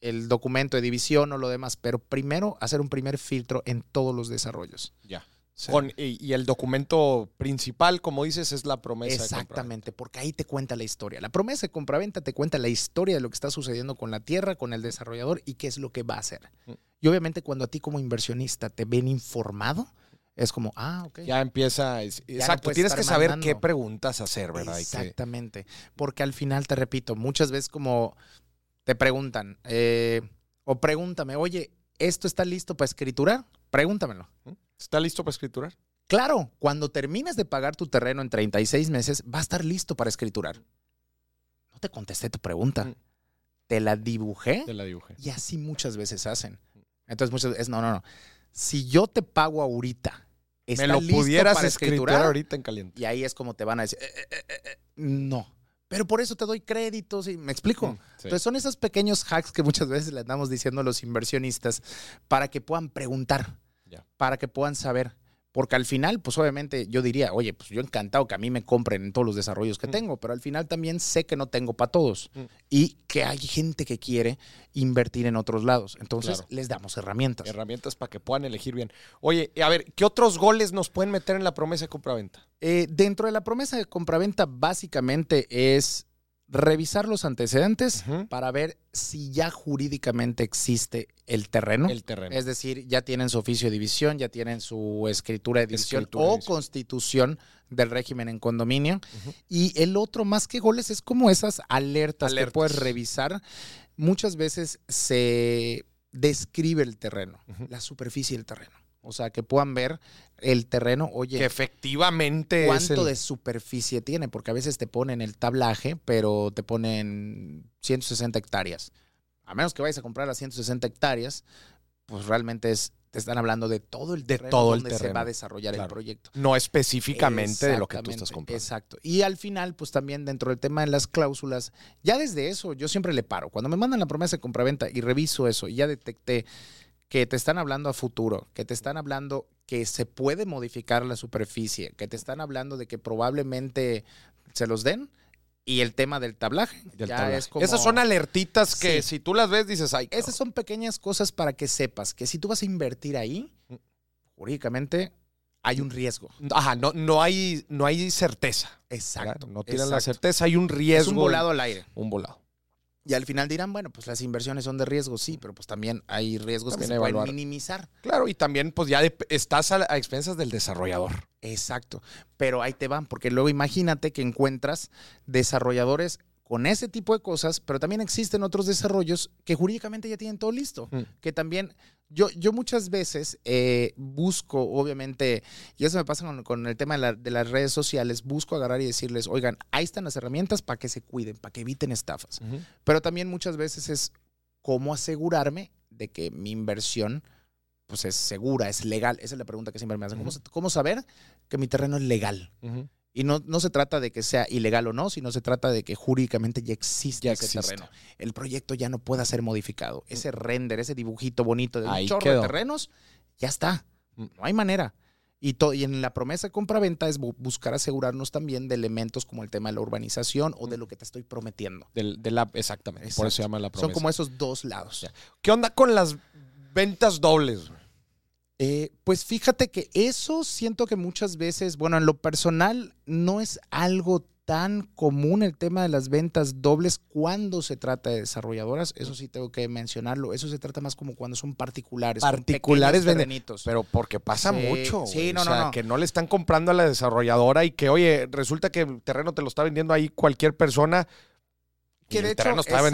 el documento de división o lo demás, pero primero hacer un primer filtro en todos los desarrollos. Ya. Sí. Con- y, y el documento principal, como dices, es la promesa. de. Exactamente, porque ahí te cuenta la historia. La promesa de compraventa te cuenta la historia de lo que está sucediendo con la tierra, con el desarrollador y qué es lo que va a hacer. Mm. Y obviamente cuando a ti como inversionista te ven informado, es como, ah, ok. Ya empieza. es- exacto. puedes Tienes que saber mandando. qué preguntas hacer, ¿verdad? Exactamente. Porque al final, te repito, muchas veces como te preguntan, eh, o pregúntame, oye, ¿esto está listo para escriturar? Pregúntamelo. ¿Está listo para escriturar? Claro, cuando termines de pagar tu terreno en 36 meses, va a estar listo para escriturar. No te contesté tu pregunta. Mm. Te la dibujé Te la dibujé. y así muchas veces hacen. Entonces muchas veces, no, no, no. Si yo te pago ahorita, Me ¿está lo listo pudieras para escriturar ahorita en caliente. Y ahí es como te van a decir, "Eh, eh, eh, eh, no. Pero por eso te doy créditos y me explico. Mm, sí. Entonces son esos pequeños hacks que muchas veces le andamos diciendo a los inversionistas para que puedan preguntar, Para que puedan saber. Porque al final, pues obviamente yo diría, oye, pues yo encantado que a mí me compren en todos los desarrollos que Mm. tengo, pero al final también sé que no tengo para todos Mm. y que hay gente que quiere invertir en otros lados. Entonces Claro. les damos herramientas. Herramientas para que puedan elegir bien. Oye, a ver, ¿qué otros goles nos pueden meter en la promesa de compraventa? Eh, dentro de la promesa de compraventa, básicamente es revisar los antecedentes para ver si ya jurídicamente existe el terreno. El terreno. Es decir, ya tienen su oficio de división, ya tienen su escritura de división Escritura de o división. constitución del régimen en condominio. Y el otro, más que goles, es como esas alertas, Alertas. que puedes revisar. Muchas veces se describe el terreno, la superficie del terreno. O sea, que puedan ver el terreno, oye, Que efectivamente es cuánto el- de superficie tiene, porque a veces te ponen el tablaje, pero te ponen 160 hectáreas. A menos que vayas a comprar las 160 hectáreas, pues realmente es, te están hablando de todo el terreno todo el donde se terreno. va a desarrollar Claro. el proyecto. no específicamente de lo que tú estás comprando. Exacto. Y al final, pues también dentro del tema de las cláusulas, ya desde eso yo siempre le paro. Cuando me mandan la promesa de compraventa y reviso eso y ya detecté que te están hablando a futuro, que te están hablando que se puede modificar la superficie, que te están hablando de que probablemente se los den. Y el tema del tablaje. Del ya tablaje. es como- Esas son alertitas que Sí. si tú las ves dices, ay, Esas son pequeñas cosas para que sepas que si tú vas a invertir ahí, Mm. jurídicamente hay un riesgo. Ajá, no, no, hay, no hay certeza. Exacto. ¿verdad? No tienen la certeza, hay un riesgo. Es un volado al aire. Un volado. Y al final dirán, bueno, pues las inversiones son de riesgo, sí, pero pues también hay riesgos También que se pueden evaluar. minimizar. Claro, y también pues ya de- estás a, a expensas del desarrollador. Exacto. Pero ahí te van, porque luego imagínate que encuentras desarrolladores con ese tipo de cosas, pero también existen otros desarrollos que jurídicamente ya tienen todo listo. Mm. Que también, yo, yo muchas veces eh, busco, obviamente, y eso me pasa con, con el tema de, la- de las redes sociales, busco agarrar y decirles, oigan, ahí están las herramientas para que se cuiden, para que eviten estafas. Pero también muchas veces es cómo asegurarme de que mi inversión pues es segura, es legal. Esa es la pregunta que siempre me hacen. ¿Cómo, saber que mi terreno es legal? Y no, no se trata de que sea ilegal o no, sino se trata de que jurídicamente ya existe Ya ese existe. terreno. El proyecto ya no pueda ser modificado. Ese render, ese dibujito bonito de Ahí un chorro quedó. de terrenos, ya está. Mm. No hay manera. Y, y en la promesa de compra-venta es bu- buscar asegurarnos también de elementos como el tema de la urbanización o de lo que te estoy prometiendo. Del, de la, exactamente. Por eso se llama la promesa. Son como esos dos lados. Ya. ¿Qué onda con las ventas dobles? Eh, pues fíjate que eso siento que muchas veces, bueno, en lo personal no es algo tan común el tema de las ventas dobles cuando se trata de desarrolladoras. Eso sí tengo que mencionarlo. Eso se trata más como cuando son particulares. Particulares terrenitos. Pero porque pasa Sí, mucho. sí, no, o no, sea, no. que no le están comprando a la desarrolladora y que, oye, resulta que el terreno te lo está vendiendo ahí cualquier persona. Y Que de el hecho,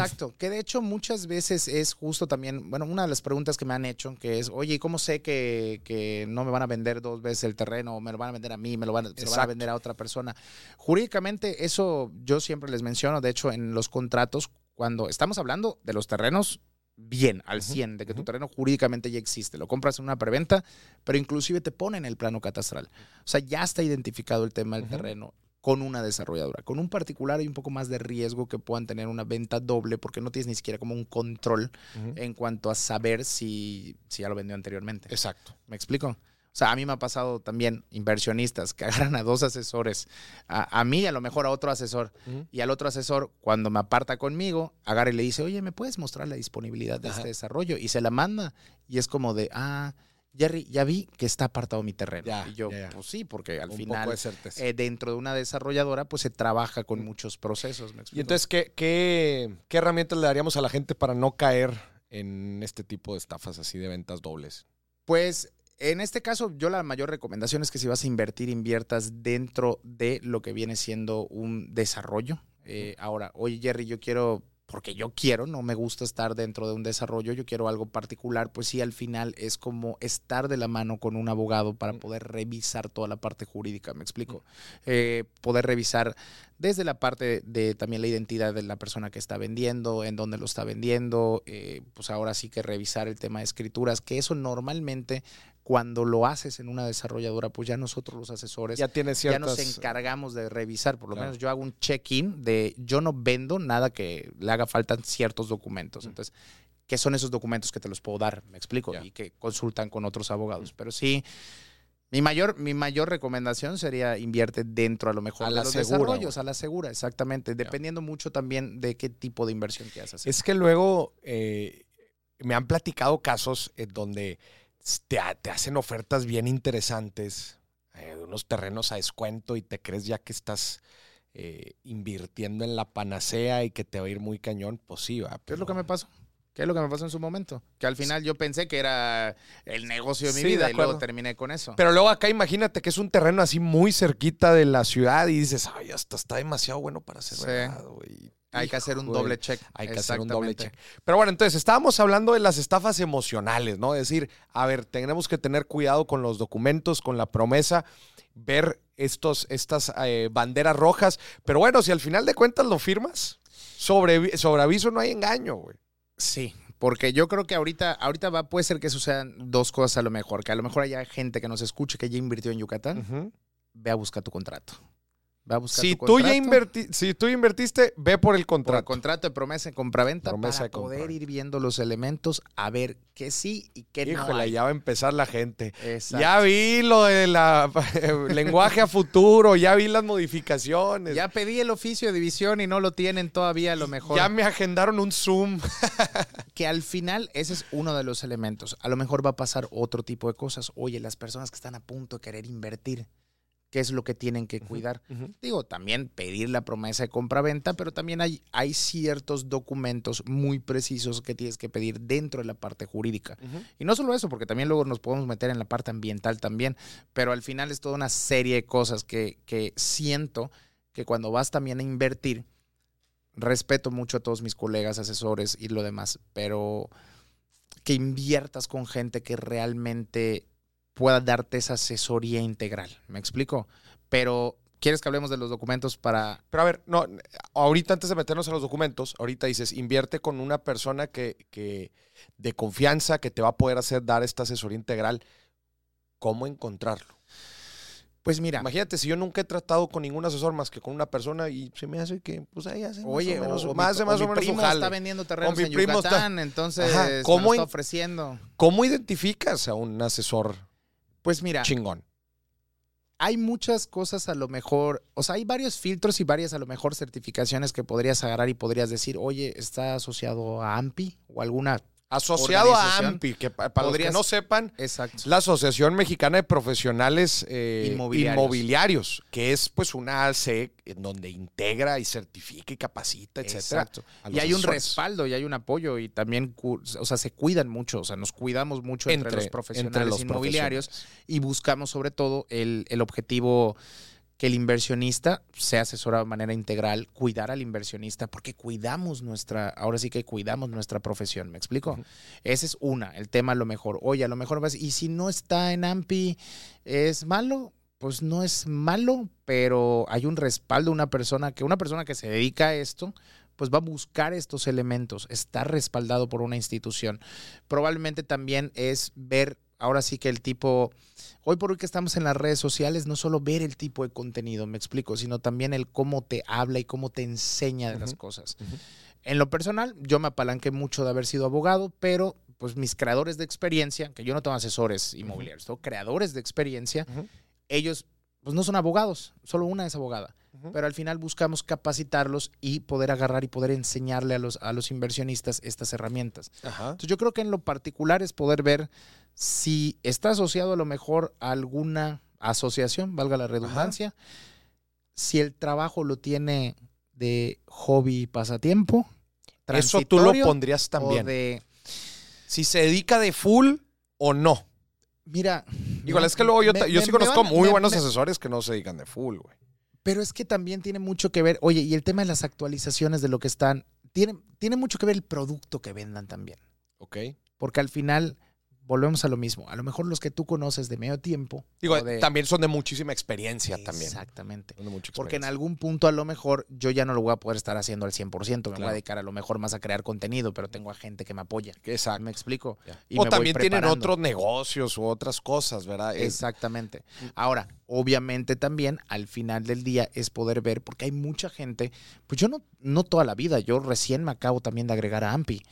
exacto, que de hecho muchas veces es justo también, bueno, una de las preguntas que me han hecho, que es, oye, ¿y cómo sé que, que no me van a vender dos veces el terreno, o me lo van a vender a mí, me lo van, a- se lo van a Exacto. vender a otra persona? Jurídicamente, eso yo siempre les menciono, de hecho, en los contratos, cuando estamos hablando de los terrenos bien, al Ujú, 100, de que tu terreno jurídicamente ya existe, lo compras en una preventa, pero inclusive te ponen el plano catastral. O sea, ya está identificado el tema del terreno con una desarrolladora. Con un particular hay un poco más de riesgo que puedan tener una venta doble porque no tienes ni siquiera como un control en cuanto a saber si, si ya lo vendió anteriormente. Exacto. ¿Me explico? O sea, a mí me ha pasado también inversionistas que [LAUGHS] agarran a dos asesores, a, a mí a lo mejor a otro asesor, y al otro asesor, cuando me aparta conmigo, agarra y le dice, oye, ¿me puedes mostrar la disponibilidad de Ajá. este desarrollo? Y se la manda. Y es como de, ah, Jerry, ya vi que está apartado mi terreno. Ya, y yo, ya, ya. pues sí, porque al Un final de eh, dentro de una desarrolladora, pues se trabaja con muchos procesos. ¿me y entonces, ¿qué, qué, qué herramientas le daríamos a la gente para no caer en este tipo de estafas así de ventas dobles? Pues en este caso, yo la mayor recomendación es que si vas a invertir, inviertas dentro de lo que viene siendo un desarrollo. Eh, ahora, oye Jerry, yo quiero, porque yo quiero, no me gusta estar dentro de un desarrollo, yo quiero algo particular, pues sí, al final es como estar de la mano con un abogado para poder revisar toda la parte jurídica, me explico. Eh, poder revisar desde la parte de también la identidad de la persona que está vendiendo, en dónde lo está vendiendo, eh, pues ahora sí que revisar el tema de escrituras, que eso normalmente cuando lo haces en una desarrolladora, pues ya nosotros los asesores Ya tiene ya nos encargamos de revisar, por lo Claro. menos yo hago un check-in de yo no vendo nada que le haga falta ciertos documentos. Mm. Entonces, ¿qué son esos documentos que te los puedo dar? Me explico. Mm. Y que consultan con otros abogados. Pero sí, mi mayor, mi mayor recomendación sería invierte dentro a lo mejor A de la los segura, desarrollos, a la segura, exactamente. Dependiendo mucho también de qué tipo de inversión quieras hacer. Es que luego eh, me han platicado casos en donde te, te hacen ofertas bien interesantes eh, de unos terrenos a descuento y te crees ya que estás eh, invirtiendo en la panacea y que te va a ir muy cañón. Pues sí, va. ¿Qué es lo que pero- me pasó? ¿Qué es lo que me pasó en su momento? Que al final yo pensé que era el negocio de mi Sí, de vida y luego terminé con eso. Pero luego acá imagínate que es un terreno así muy cerquita de la ciudad y dices, ay, hasta está demasiado bueno para ser Sí. verdad, güey. Hay que hacer un doble check. Hay que hacer un doble check. Pero bueno, entonces estábamos hablando de las estafas emocionales, ¿no? Es decir, a ver, tenemos que tener cuidado con los documentos, con la promesa, ver estos, estas eh, banderas rojas. Pero bueno, si al final de cuentas lo firmas, sobre, sobre aviso no hay engaño, güey. Sí, porque yo creo que ahorita, ahorita va, puede ser que sucedan dos cosas a lo mejor. Que a lo mejor haya gente que nos escuche que ya invirtió en Yucatán. Ujú. Ve a buscar tu contrato. Va a buscar Si tu tú, ya inverti si tú invertiste, ve por el por contrato. el contrato de promesa de compraventa Promesa para de compra. poder ir viendo los elementos a ver qué sí y qué no Híjole, ya va a empezar la gente. Exacto. Ya vi lo de la [LAUGHS] lenguaje a futuro, ya vi las modificaciones. Ya pedí el oficio de división y no lo tienen todavía a lo mejor. Ya me agendaron un Zoom. [LAUGHS] que al final ese es uno de los elementos. A lo mejor va a pasar otro tipo de cosas. Oye, las personas que están a punto de querer invertir, ¿qué es lo que tienen que cuidar? Digo, también pedir la promesa de compra-venta, pero también hay, hay ciertos documentos muy precisos que tienes que pedir dentro de la parte jurídica. Y no solo eso, porque también luego nos podemos meter en la parte ambiental también, pero al final es toda una serie de cosas que, que siento que cuando vas también a invertir, respeto mucho a todos mis colegas, asesores y lo demás, pero que inviertas con gente que realmente pueda darte esa asesoría integral. ¿Me explico? Pero, ¿quieres que hablemos de los documentos para... Pero a ver, no, ahorita antes de meternos a los documentos, ahorita dices, invierte con una persona que, que de confianza que te va a poder hacer dar esta asesoría integral. ¿Cómo encontrarlo? Pues mira, Imagínate, si yo nunca he tratado con ningún asesor más que con una persona y se me hace que, pues ahí hace oye, más o menos, o, o más, mi, más o o mi menos primo está vendiendo terrenos mi en primo está- Yucatán, entonces Ajá, me ¿cómo lo está en- ofreciendo. ¿Cómo identificas a un asesor Pues mira, chingón? hay muchas cosas a lo mejor, o sea, hay varios filtros y varias a lo mejor certificaciones que podrías agarrar y podrías decir, oye, está asociado a AMPI o alguna... Asociado a. AMPI, que pa- para los que no sepan, Exacto. la Asociación Mexicana de Profesionales eh, Inmobiliarios. Inmobiliarios, que es pues una AC en donde integra y certifica y capacita, etcétera. Exacto. Y hay un respaldo y hay un apoyo y también, o sea, se cuidan mucho, o sea, nos cuidamos mucho entre, Entre- los profesionales entre los inmobiliarios y buscamos sobre todo el, el objetivo que el inversionista sea asesorado de manera integral, cuidar al inversionista, porque cuidamos nuestra, ahora sí que cuidamos nuestra profesión, ¿me explico? Ese es una, el tema a lo mejor. Oye, a lo mejor vas, y si no está en AMPI, ¿es malo? Pues no es malo, pero hay un respaldo, una persona que, una persona que se dedica a esto, pues va a buscar estos elementos, está respaldado por una institución. Probablemente también es ver, ahora sí que el tipo, hoy por hoy que estamos en las redes sociales, no solo ver el tipo de contenido, me explico, sino también el cómo te habla y cómo te enseña de las cosas. En lo personal, yo me apalanqué mucho de haber sido abogado, pero pues mis creadores de experiencia, que yo no tengo asesores inmobiliarios, tengo creadores de experiencia, ellos pues no son abogados, solo una es abogada Pero al final buscamos capacitarlos y poder agarrar y poder enseñarle a los, a los inversionistas estas herramientas. Ajá. Entonces yo creo que en lo particular es poder ver si está asociado a lo mejor a alguna asociación, valga la redundancia, si el trabajo lo tiene de hobby y pasatiempo. Eso tú lo pondrías o también. de, Si se dedica de full o no. mira, Igual es que luego yo, me- yo sí me conozco van- muy buenos asesores que no se dedican de full, güey. Pero es que también tiene mucho que ver, oye, y el tema de las actualizaciones de lo que están, tiene, tiene mucho que ver el producto que vendan también. Ok. Porque al final volvemos a lo mismo. A lo mejor los que tú conoces de medio tiempo. Digo, de- también son de muchísima experiencia también. Exactamente. Son de mucha Porque en experiencia. algún punto a lo mejor yo ya no lo voy a poder estar haciendo al 100%. Me voy a dedicar a lo mejor más a crear contenido, pero tengo a gente que me apoya. Exacto. ¿Me explico? Y o me voy también tienen otros negocios u otras cosas, ¿verdad? Exactamente. Ahora, obviamente también al final del día es poder ver, porque hay mucha gente, pues yo no, no toda la vida, yo recién me acabo también de agregar a AMPI,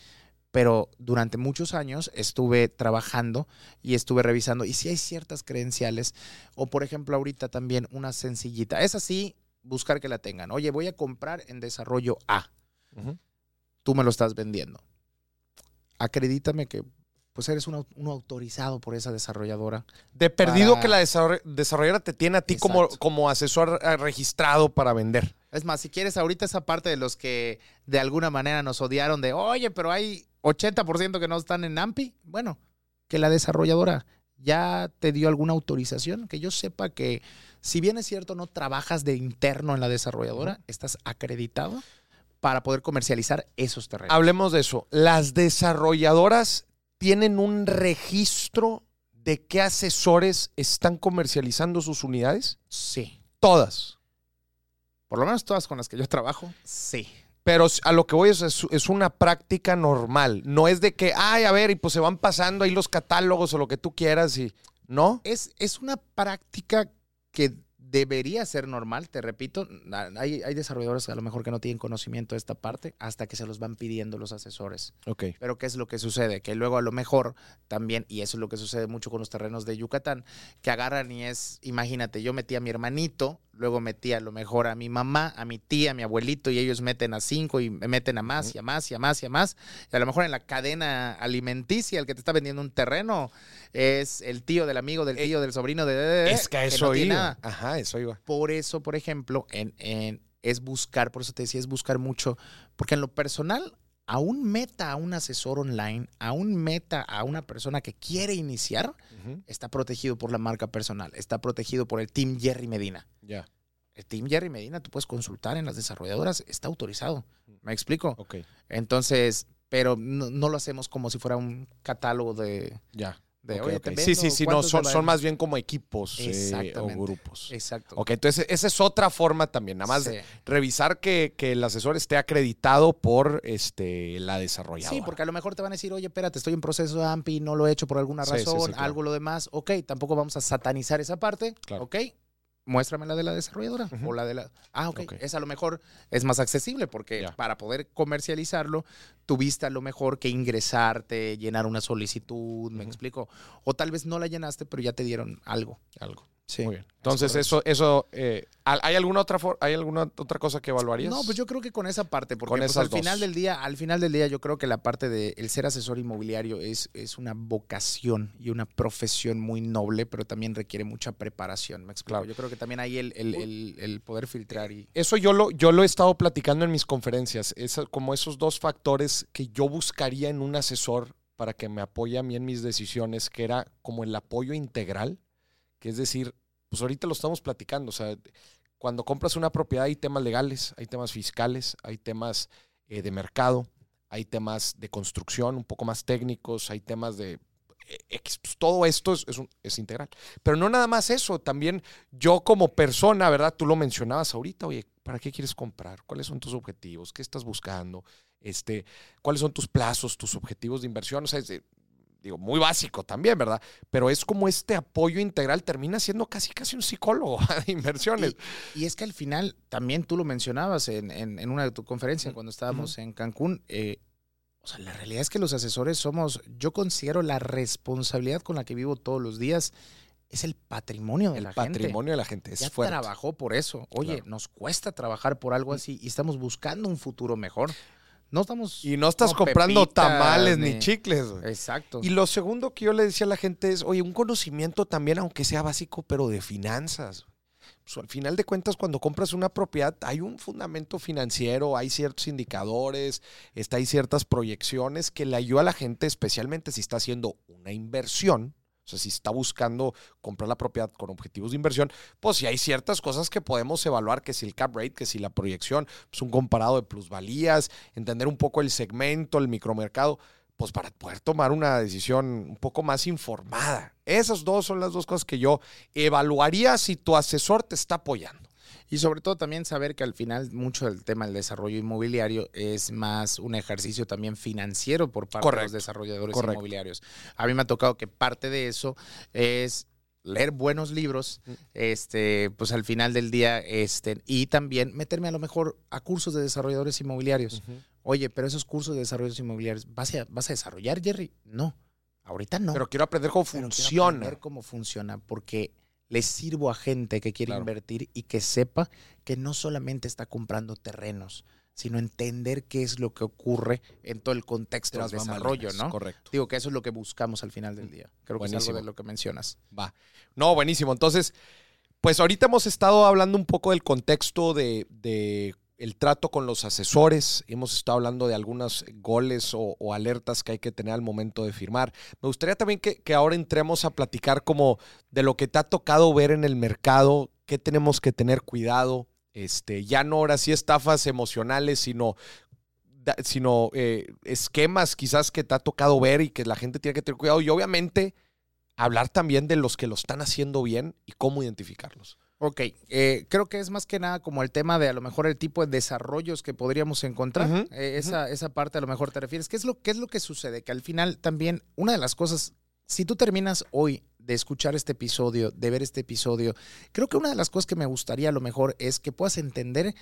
pero durante muchos años estuve trabajando y estuve revisando, y si hay ciertas credenciales, o por ejemplo ahorita también una sencillita, es así, buscar que la tengan. Oye, voy a comprar en desarrollo A, tú me lo estás vendiendo. Acredítame que pues eres un, au- un autorizado por esa desarrolladora. De perdido Para- que la desarroll- desarrolladora te tiene a ti como, Exacto. como asesor eh, registrado para vender. Es más, si quieres ahorita esa parte de los que de alguna manera nos odiaron de, oye, pero hay 80% que no están en AMPI, bueno, que la desarrolladora ya te dio alguna autorización, que yo sepa que si bien es cierto no trabajas de interno en la desarrolladora, estás acreditado para poder comercializar esos terrenos. Hablemos de eso. Las desarrolladoras tienen un registro de qué asesores están comercializando sus unidades. Sí. Todas. Por lo menos todas con las que yo trabajo, sí. Pero a lo que voy es, es, es una práctica normal. No es de que, ay, a ver, y pues se van pasando ahí los catálogos o lo que tú quieras y. ¿No? Es, es una práctica que debería ser normal, te repito. Hay, hay desarrolladores a lo mejor que no tienen conocimiento de esta parte hasta que se los van pidiendo los asesores. Ok. Pero ¿qué es lo que sucede? Que luego a lo mejor también, y eso es lo que sucede mucho con los terrenos de Yucatán, que agarran y es, imagínate, yo metí a mi hermanito, luego metí a lo mejor a mi mamá, a mi tía, a mi abuelito, y ellos meten a cinco y me meten a más y a más y a más y a más. Y a lo mejor en la cadena alimenticia, el que te está vendiendo un terreno es el tío del amigo, del tío, del sobrino, de... Es que a eso no iba. Ajá, eso iba. Por eso, por ejemplo, en, en- es buscar, por eso te decía, es buscar mucho, porque en lo personal, aún meta a un asesor online, aún meta a una persona que quiere iniciar, Está protegido por la marca personal, está protegido por el Team Jerry Medina. Ya, El Team Jerry Medina, tú puedes consultar en las desarrolladoras, está autorizado. ¿Me explico? ok, Entonces, pero no, no lo hacemos como si fuera un catálogo de... ya. De, ok, "Oye, ok. te Sí, sí, sí, no, ¿cuánto son, son va?" más bien como equipos eh, o grupos. Exacto. Ok, entonces esa es otra forma también, nada más Sí. revisar que, que el asesor esté acreditado por este, la desarrolladora. Sí, porque a lo mejor te van a decir, oye, espérate, estoy en proceso de AMPI, no lo he hecho por alguna sí, razón, sí, claro. algo lo demás. Ok, tampoco vamos a satanizar esa parte. Claro. Ok, muéstrame la de la desarrolladora o la de la... Ah, ok, Ok. esa a lo mejor es más accesible porque para poder comercializarlo tuviste a lo mejor que ingresarte, llenar una solicitud, me explico. O tal vez no la llenaste, pero ya te dieron algo. Algo. Sí. Muy bien. Entonces, eso, eso eh, ¿hay alguna otra hay alguna otra cosa que evaluarías? No, pues yo creo que con esa parte, porque Con pues, al final del día, al final del día, yo creo que la parte de el ser asesor inmobiliario es, es una vocación y una profesión muy noble, pero también requiere mucha preparación. ¿Me explico? Claro. Yo creo que también hay el, el- el- el poder filtrar y. Eso yo lo, yo lo he estado platicando en mis conferencias. Es como esos dos factores que yo buscaría en un asesor para que me apoye a mí en mis decisiones, que era como el apoyo integral, que es decir, pues ahorita lo estamos platicando, o sea, cuando compras una propiedad hay temas legales, hay temas fiscales, hay temas eh, de mercado, hay temas de construcción un poco más técnicos, hay temas de... eh, pues, todo esto es, es un- es integral. Pero no nada más eso, también yo como persona, ¿verdad? Tú lo mencionabas ahorita, oye, ¿para qué quieres comprar? ¿Cuáles son tus objetivos? ¿Qué estás buscando? Este, ¿Cuáles son tus plazos, tus objetivos de inversión? O sea, es, digo, muy básico también, ¿verdad? Pero es como este apoyo integral termina siendo casi, casi un psicólogo [LAUGHS] de inversiones. Y es que al final, también tú lo mencionabas en, en- en una de tu conferencias cuando estábamos en Cancún. eh, o sea, la realidad es que los asesores somos, yo considero la responsabilidad con la que vivo todos los días es el patrimonio de El la gente. patrimonio de la gente es ya fuerte. trabajó por eso. Oye, Claro. nos cuesta trabajar por algo así y estamos buscando un futuro mejor. No estamos. Y no estás comprando pepitas, tamales ni, chicles. güey. Exacto. Y lo segundo que yo le decía a la gente es, oye, un conocimiento también, aunque sea básico, pero de finanzas. Pues, al final de cuentas, cuando compras una propiedad, hay un fundamento financiero, hay ciertos indicadores, está, hay ciertas proyecciones que le ayuda a la gente, especialmente si está haciendo una inversión. O sea, si está buscando comprar la propiedad con objetivos de inversión, pues si hay ciertas cosas que podemos evaluar, que si el cap rate, que si la proyección, pues un comparado de plusvalías, entender un poco el segmento, el micromercado pues para poder tomar una decisión un poco más informada. Esas dos son las dos cosas que yo evaluaría si tu asesor te está apoyando. Y sobre todo también saber que al final mucho del tema del desarrollo inmobiliario es más un ejercicio también financiero por parte de los desarrolladores correcto. inmobiliarios. A mí me ha tocado que parte de eso es leer buenos libros, Mm. este, pues al final del día, este, y también meterme a lo mejor a cursos de desarrolladores inmobiliarios. Oye, pero esos cursos de desarrolladores inmobiliarios, ¿vas a, vas a desarrollar, Jerry? No, ahorita no. Pero quiero aprender cómo Pero quiero funciona. aprender cómo funciona, porque le sirvo a gente que quiere Claro. invertir y que sepa que no solamente está comprando terrenos, sino entender qué es lo que ocurre en todo el contexto del desarrollo, ¿no? Correcto. Digo que eso es lo que buscamos al final del día. Creo que es Buenísimo. algo de lo que mencionas. Va. No, buenísimo. Entonces, pues ahorita hemos estado hablando un poco del contexto de, de el trato con los asesores. Hemos estado hablando de algunos goles o, alertas que hay que tener al momento de firmar. Me gustaría también que, ahora entremos a platicar como de lo que te ha tocado ver en el mercado, qué tenemos que tener cuidado. Este, ya no ahora sí estafas emocionales, sino sino eh, esquemas quizás que te ha tocado ver y que la gente tiene que tener cuidado. Y obviamente hablar también de los que lo están haciendo bien y cómo identificarlos. Ok, eh, creo que es más que nada como el tema de a lo mejor el tipo de desarrollos que podríamos encontrar. Eh, esa, esa parte a lo mejor te refieres. ¿Qué es, lo, ¿Qué es lo que sucede? Que al final también una de las cosas, si tú terminas hoy de escuchar este episodio, de ver este episodio, creo que una de las cosas que me gustaría a lo mejor es que puedas entender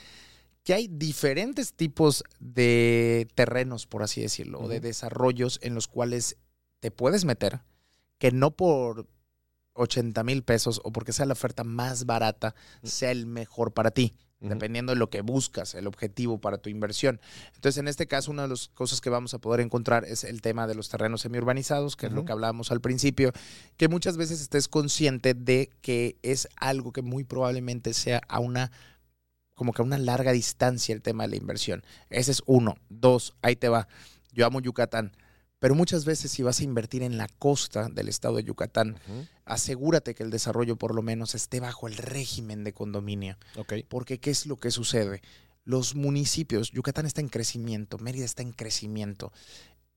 que hay diferentes tipos de terrenos, por así decirlo, o de Ujú. desarrollos en los cuales te puedes meter, que no por 80 mil pesos o porque sea la oferta más barata, sea el mejor para ti dependiendo de lo que buscas, el objetivo para tu inversión. Entonces, en este caso, una de las cosas que vamos a poder encontrar es el tema de los terrenos semiurbanizados, que es lo que hablábamos al principio, que muchas veces estés consciente de que es algo que muy probablemente sea a una como que a una larga distancia el tema de la inversión. Ese es uno. Dos, ahí te va. Yo amo Yucatán, pero muchas veces si vas a invertir en la costa del estado de Yucatán, asegúrate que el desarrollo por lo menos esté bajo el régimen de condominio. Ok. Porque ¿qué es lo que sucede? Los municipios, Yucatán está en crecimiento, Mérida está en crecimiento.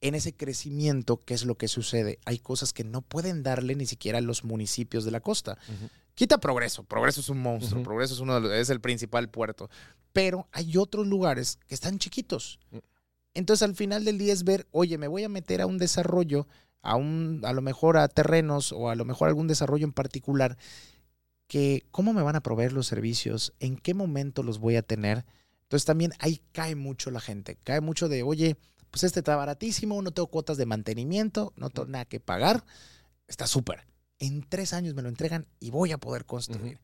En ese crecimiento, ¿qué es lo que sucede? Hay cosas que no pueden darle ni siquiera a los municipios de la costa. Quita Progreso, Progreso es un monstruo. Progreso es, uno de los- es el principal puerto. Pero hay otros lugares que están chiquitos. Entonces al final del día es ver, oye, me voy a meter a un desarrollo, a un, a lo mejor a terrenos o a lo mejor algún desarrollo en particular, que cómo me van a proveer los servicios, en qué momento los voy a tener. Entonces también ahí cae mucho la gente, cae mucho de, oye, pues este está baratísimo, no tengo cuotas de mantenimiento, no tengo nada que pagar, está súper. En tres años me lo entregan y voy a poder construir.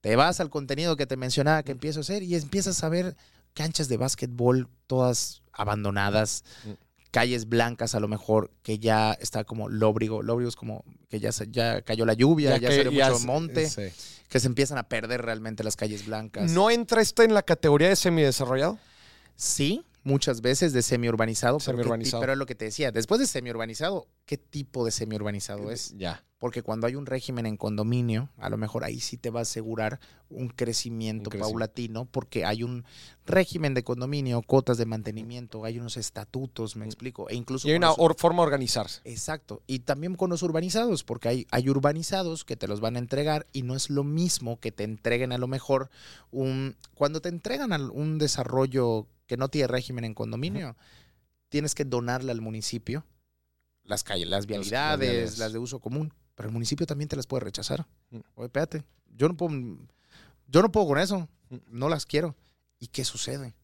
Te vas al contenido que te mencionaba que empiezo a hacer y empiezas a ver canchas de básquetbol todas abandonadas, Mm. calles blancas a lo mejor que ya está como lóbrigo, lóbrigo es como que ya, se- ya cayó la lluvia, ya, que- salió mucho se- monte, sí. que se empiezan a perder realmente las calles blancas. ¿No entra esto en la categoría de semidesarrollado? Sí, muchas veces de semiurbanizado, Semiurbanizado. pero es lo que te decía, después de semiurbanizado, ¿qué tipo de semiurbanizado es? Ya. Porque cuando hay un régimen en condominio, a lo mejor ahí sí te va a asegurar un crecimiento, Un crecimiento. paulatino, porque hay un régimen de condominio, cuotas de mantenimiento, hay unos estatutos, me explico, e incluso Y hay una los- or- forma de organizarse. Exacto. Y también con los urbanizados, porque hay, hay urbanizados que te los van a entregar y no es lo mismo que te entreguen a lo mejor un... Cuando te entregan un desarrollo que no tiene régimen en condominio, tienes que donarle al municipio las calles, las vialidades, las, vialidades. de uso común. Pero el municipio también te las puede rechazar. Mm. Oye, espérate, yo no puedo, yo no puedo con eso, Mm. no las quiero. ¿Y qué sucede?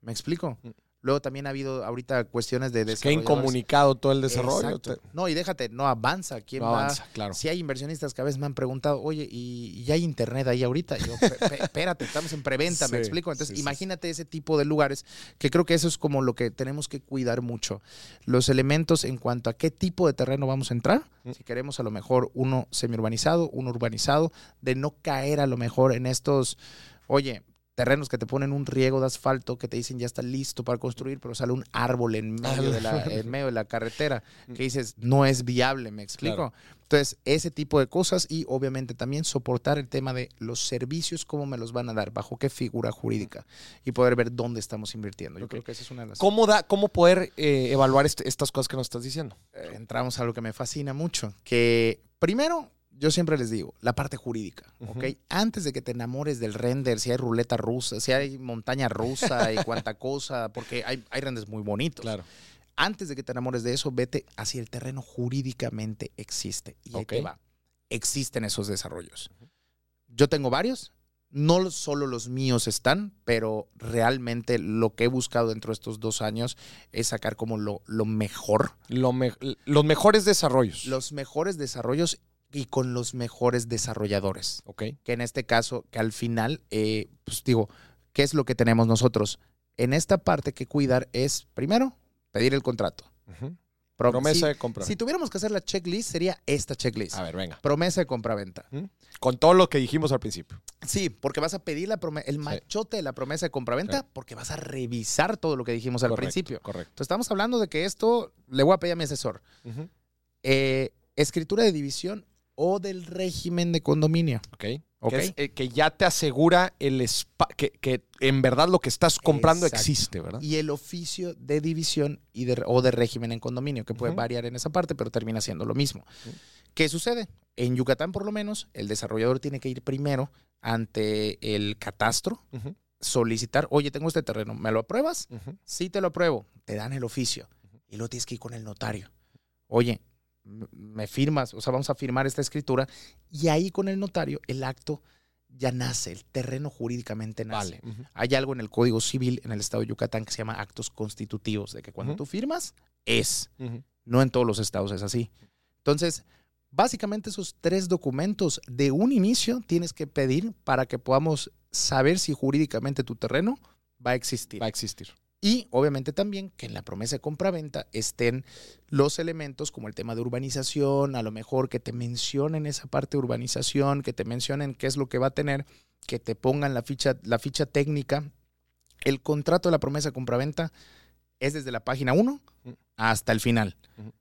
¿Me explico? Luego también ha habido ahorita cuestiones de Que desarrolladores. incomunicado todo el desarrollo. Te- No, y déjate, no avanza. ¿Quién no va? avanza, claro. Si hay inversionistas que a veces me han preguntado, oye, ¿y, y hay internet ahí ahorita? Y yo, "Pe- pe- [LAUGHS] espérate, estamos en preventa, Sí, me explico. Entonces, sí, sí, imagínate ese tipo de lugares, que creo que eso es como lo que tenemos que cuidar mucho. Los elementos en cuanto a qué tipo de terreno vamos a entrar. Mm. Si queremos a lo mejor uno semiurbanizado, uno urbanizado, de no caer a lo mejor en estos, oye, terrenos que te ponen un riego de asfalto que te dicen ya está listo para construir, pero sale un árbol en [LAUGHS] medio, de la, en medio de la carretera que dices no es viable, me explico. Claro. Entonces, ese tipo de cosas y obviamente también soportar el tema de los servicios, cómo me los van a dar, bajo qué figura jurídica y poder ver dónde estamos invirtiendo. Yo creo que esa es una de las... ¿Cómo, da, cómo poder eh, evaluar este- estas cosas que nos estás diciendo? Eh, entramos a lo que me fascina mucho, que primero, yo siempre les digo, la parte jurídica, ¿ok? Antes de que te enamores del render, si hay ruleta rusa, si hay montaña rusa y cuánta cosa, porque hay, hay renders muy bonitos. Antes de que te enamores de eso, vete hacia el terreno jurídicamente existe. Y ahí te va. Existen esos desarrollos. Yo tengo varios. No solo los míos están, pero realmente lo que he buscado dentro de estos dos años es sacar como lo, lo mejor Lo me- los mejores desarrollos. los mejores desarrollos y con los mejores desarrolladores. ok. Que en este caso, que al final, eh, pues digo, ¿qué es lo que tenemos nosotros? En esta parte que cuidar es, primero, pedir el contrato. Promesa si, de compra. si tuviéramos que hacer la checklist, sería esta checklist. A ver, venga. Promesa de compraventa. Con todo lo que dijimos al principio. Sí, porque vas a pedir la el machote de la promesa de compraventa Sí. porque vas a revisar todo lo que dijimos al principio. Correcto. Entonces estamos hablando de que esto le voy a pedir a mi asesor. Eh, escritura de división o del régimen de condominio. Ok. Ok. Que, es, eh, que ya te asegura el spa- que, que en verdad lo que estás comprando Exacto. existe, ¿verdad? y el oficio de división y de, o de régimen en condominio, que puede variar en esa parte, pero termina siendo lo mismo. ¿Qué sucede? En Yucatán, por lo menos, el desarrollador tiene que ir primero ante el catastro, solicitar, oye, tengo este terreno, ¿me lo apruebas? Sí, te lo apruebo. Te dan el oficio y luego tienes que ir con el notario. Oye, me firmas, o sea, vamos a firmar esta escritura y ahí con el notario el acto ya nace, el terreno jurídicamente nace. Vale. Hay algo en el Código Civil en el estado de Yucatán que se llama actos constitutivos, de que cuando tú firmas, es. No en todos los estados es así. Entonces, básicamente esos tres documentos de un inicio tienes que pedir para que podamos saber si jurídicamente tu terreno va a existir. Va a existir. Y obviamente también que en la promesa de compraventa estén los elementos como el tema de urbanización, a lo mejor que te mencionen esa parte de urbanización, que te mencionen qué es lo que va a tener, que te pongan la ficha, la ficha técnica. El contrato de la promesa de compraventa es desde la página 1 Mm. hasta el final.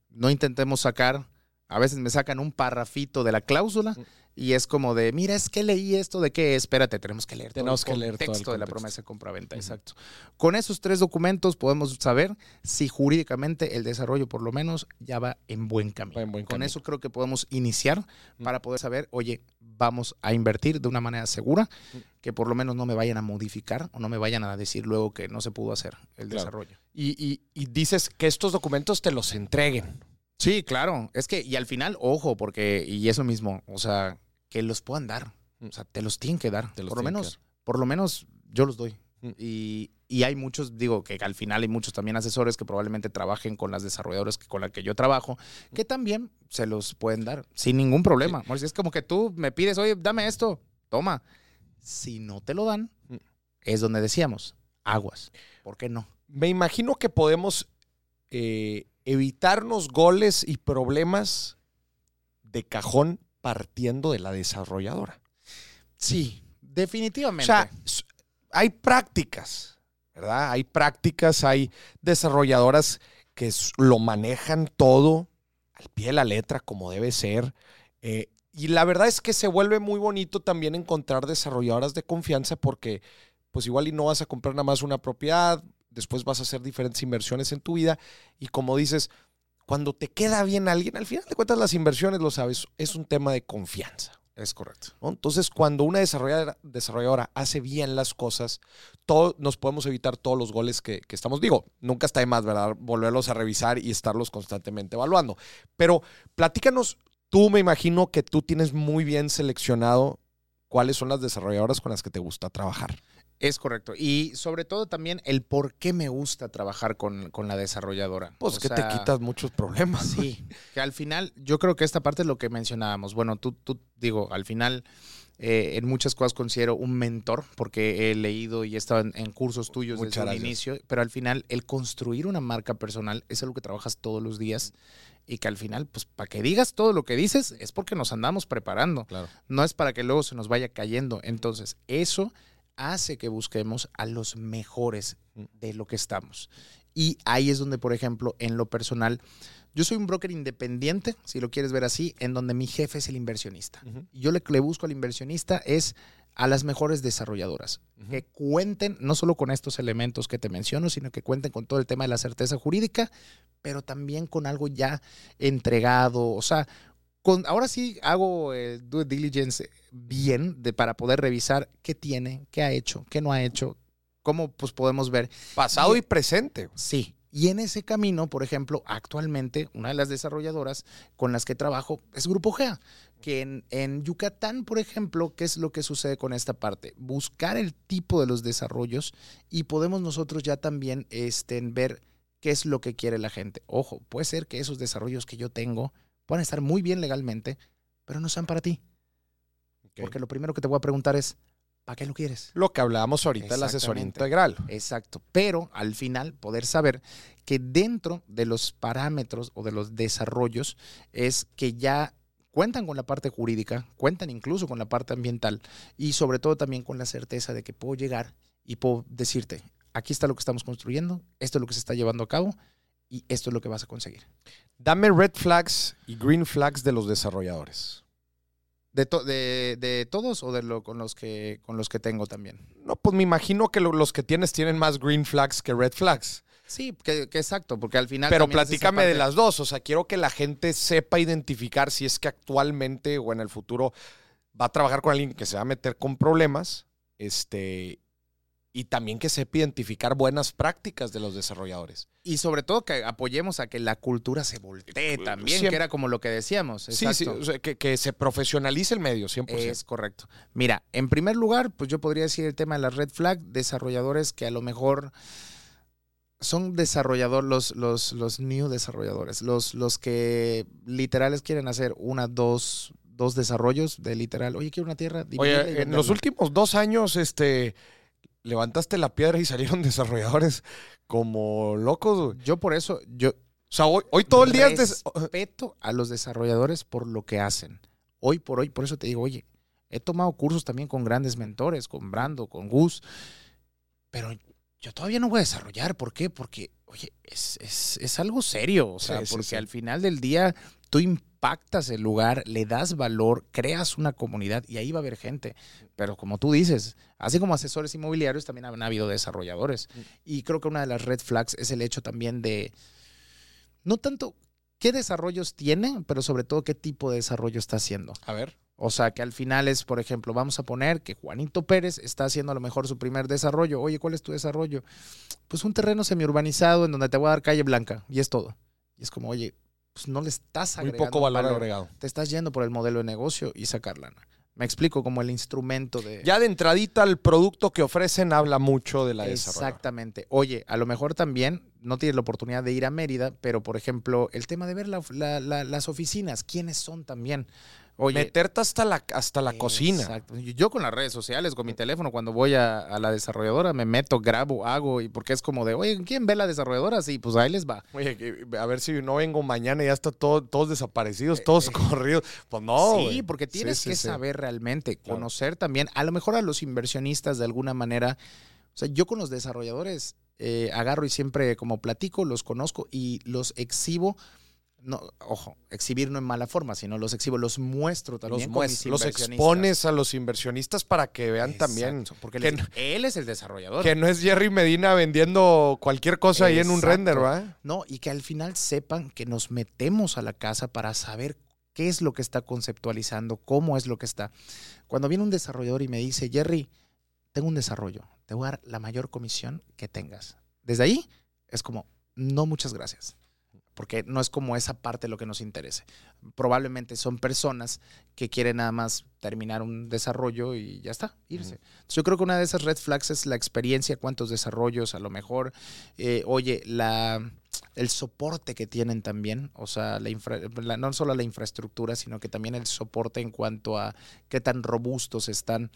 No intentemos sacar, a veces me sacan un parrafito de la cláusula. Y es como de, mira, es que leí esto de qué, espérate, tenemos que leer Tenemos todo que el leer todo el contexto de la promesa de compraventa, Ujú. exacto. Con esos tres documentos podemos saber si jurídicamente el desarrollo por lo menos ya va en buen camino. Va en buen Con camino. eso creo que podemos iniciar para poder saber, oye, vamos a invertir de una manera segura, que por lo menos no me vayan a modificar o no me vayan a decir luego que no se pudo hacer el Claro. desarrollo. Y, y- y dices que estos documentos te los entreguen. Sí, claro. Es que, y al final, ojo, porque, y eso mismo, o sea, que los puedan dar. O sea, te los tienen que dar. Te los por lo que menos, por lo menos yo los doy. Mm. Y, y hay muchos, digo, que al final hay muchos también asesores que probablemente trabajen con las desarrolladoras que, con las que yo trabajo, que también se los pueden dar sin ningún problema. Es como que tú me pides, oye, dame esto, toma. Si no te lo dan, Mm. es donde decíamos, aguas. ¿Por qué no? Me imagino que podemos eh, evitarnos goles y problemas de cajón partiendo de la desarrolladora. Sí, O definitivamente. sea, s- hay prácticas, ¿verdad? Hay prácticas, hay desarrolladoras que lo manejan todo al pie de la letra como debe ser. eh, y la verdad es que se vuelve muy bonito también encontrar desarrolladoras de confianza porque pues igual y no vas a comprar nada más una propiedad, después vas a hacer diferentes inversiones en tu vida y como dices, cuando te queda bien alguien, al final de cuentas las inversiones, lo sabes, es un tema de confianza. es correcto. ¿no? Entonces, cuando una desarrolladora, desarrolladora hace bien las cosas, todo, nos podemos evitar todos los goles que, que estamos. Digo, nunca está de más, ¿verdad? Volverlos a revisar y estarlos constantemente evaluando. Pero platícanos, tú me imagino que tú tienes muy bien seleccionado cuáles son las desarrolladoras con las que te gusta trabajar. Es correcto. Y sobre todo también el por qué me gusta trabajar con, con la desarrolladora. Pues O que te quitas muchos problemas. Sí, [LAUGHS] que al final yo creo que esta parte es lo que mencionábamos. Bueno, tú, tú digo, al final eh, en muchas cosas considero un mentor porque he leído y he estado en, en cursos tuyos Muchas desde el inicio, pero al final el construir una marca personal es algo que trabajas todos los días y que al final, pues para que digas todo lo que dices es porque nos andamos preparando. Claro. No es para que luego se nos vaya cayendo. Entonces, eso hace que busquemos a los mejores Mm. de lo que estamos. Y ahí es donde, por ejemplo, en lo personal, yo soy un broker independiente, si lo quieres ver así, en donde mi jefe es el inversionista. Yo le busco al inversionista es a las mejores desarrolladoras, que cuenten no solo con estos elementos que te menciono, sino que cuenten con todo el tema de la certeza jurídica, pero también con algo ya entregado, o sea, con, ahora sí hago el due diligence bien de, para poder revisar qué tiene, qué ha hecho, qué no ha hecho, cómo pues podemos ver. Pasado Y- y presente. Sí. Y en ese camino, por ejemplo, actualmente una de las desarrolladoras con las que trabajo es Grupo GEA, que en, en Yucatán, por ejemplo, ¿qué es lo que sucede con esta parte? Buscar el tipo de los desarrollos y podemos nosotros ya también este, ver qué es lo que quiere la gente. Ojo, puede ser que esos desarrollos que yo tengo puedan estar muy bien legalmente, pero no sean para ti. Porque lo primero que te voy a preguntar es, ¿para qué lo quieres? Lo que hablábamos ahorita de la asesoría integral. Exacto. Pero al final poder saber que dentro de los parámetros o de los desarrollos es que ya cuentan con la parte jurídica, cuentan incluso con la parte ambiental y sobre todo también con la certeza de que puedo llegar y puedo decirte, aquí está lo que estamos construyendo, esto es lo que se está llevando a cabo y esto es lo que vas a conseguir. Dame red flags y green flags de los desarrolladores. ¿De, to- de, de todos o de lo, con, los que, con los que tengo también? No, pues me imagino que lo- los que tienes tienen más green flags que red flags. Sí, que, que exacto, porque al final... Pero platícame de las dos. O sea, quiero que la gente sepa identificar si es que actualmente o en el futuro va a trabajar con alguien que se va a meter con problemas. Este. Y también que sepa identificar buenas prácticas de los desarrolladores. Y sobre todo que apoyemos a que la cultura se voltee también, Siempre. que era como lo que decíamos. Sí, sí, exacto. o sea, que, que se profesionalice el medio, 100%. Es correcto. Mira, en primer lugar, pues yo podría decir el tema de la red flag, desarrolladores que a lo mejor son desarrolladores, los, los, los new desarrolladores, los, los que literales quieren hacer una, dos, dos desarrollos de literal, oye, quiero una tierra. Oye, en los venderla". últimos dos años, este, levantaste la piedra y [LAUGHS] salieron desarrolladores como locos. güey. Yo por eso, yo O sea, hoy, hoy todo el día respeto a los desarrolladores por lo que hacen. Hoy por hoy, por eso te digo, oye, he tomado cursos también con grandes mentores, con Brando, con Gus, pero yo todavía no voy a desarrollar. ¿Por qué? Porque, oye, es, es- es algo serio. O sea, Sí, sí, porque sí. al final del día tú impactas el lugar, le das valor, creas una comunidad y ahí va a haber gente. Pero como tú dices, así como asesores inmobiliarios, también han habido desarrolladores. Y creo que una de las red flags es el hecho también de, no tanto qué desarrollos tiene, pero sobre todo qué tipo de desarrollo está haciendo. A ver. O sea, que al final es, por ejemplo, vamos a poner que Juanito Pérez está haciendo a lo mejor su primer desarrollo. Oye, ¿cuál es tu desarrollo? Pues un terreno semiurbanizado en donde te voy a dar calle blanca y es todo. Y es como, oye, pues no le estás Muy agregando poco valor, agregado. Te estás yendo por el modelo de negocio y sacar lana. Me explico como el instrumento de... Ya de entradita, el producto que ofrecen habla mucho de la. Exactamente. Oye, a lo mejor también no tienes la oportunidad de ir a Mérida, pero por ejemplo, el tema de ver la- la- la- las oficinas, quiénes son también. Oye, Meterte hasta la, hasta la cocina. Exacto. Yo con las redes sociales, con mi teléfono, cuando voy a, a la desarrolladora, me meto, grabo, hago, y porque es como de, oye, ¿quién ve la desarrolladora? Sí, pues ahí les va. Oye, que- a ver si no vengo mañana y ya está todo, todos desaparecidos, todos corridos. Pues no. sí, porque tienes Sí, sí, que sí. saber realmente, Claro. conocer también, a lo mejor a los inversionistas de alguna manera. O sea, yo con los desarrolladores eh, agarro y siempre como platico, los conozco y los exhibo. No, ojo, exhibir no en mala forma, sino los exhibo, los muestro Los, también. con mis muest- los expones a los inversionistas para que vean también porque que él, es el desarrollador. que no es Jerry Medina vendiendo cualquier cosa ahí en un render, ¿va? No, y que al final sepan que nos metemos a la casa para saber qué es lo que está conceptualizando, cómo es lo que está. Cuando viene un desarrollador y me dice, Jerry, tengo un desarrollo, te voy a dar la mayor comisión que tengas. Desde ahí es como, no, muchas gracias. Porque no es como esa parte lo que nos interese. Probablemente son personas que quieren nada más terminar un desarrollo y ya está, irse. Entonces, yo creo que una de esas red flags es la experiencia, cuántos desarrollos, a lo mejor, eh, oye, la, el soporte que tienen también, o sea, la infra- la- no solo la infraestructura, sino que también el soporte en cuanto a qué tan robustos están.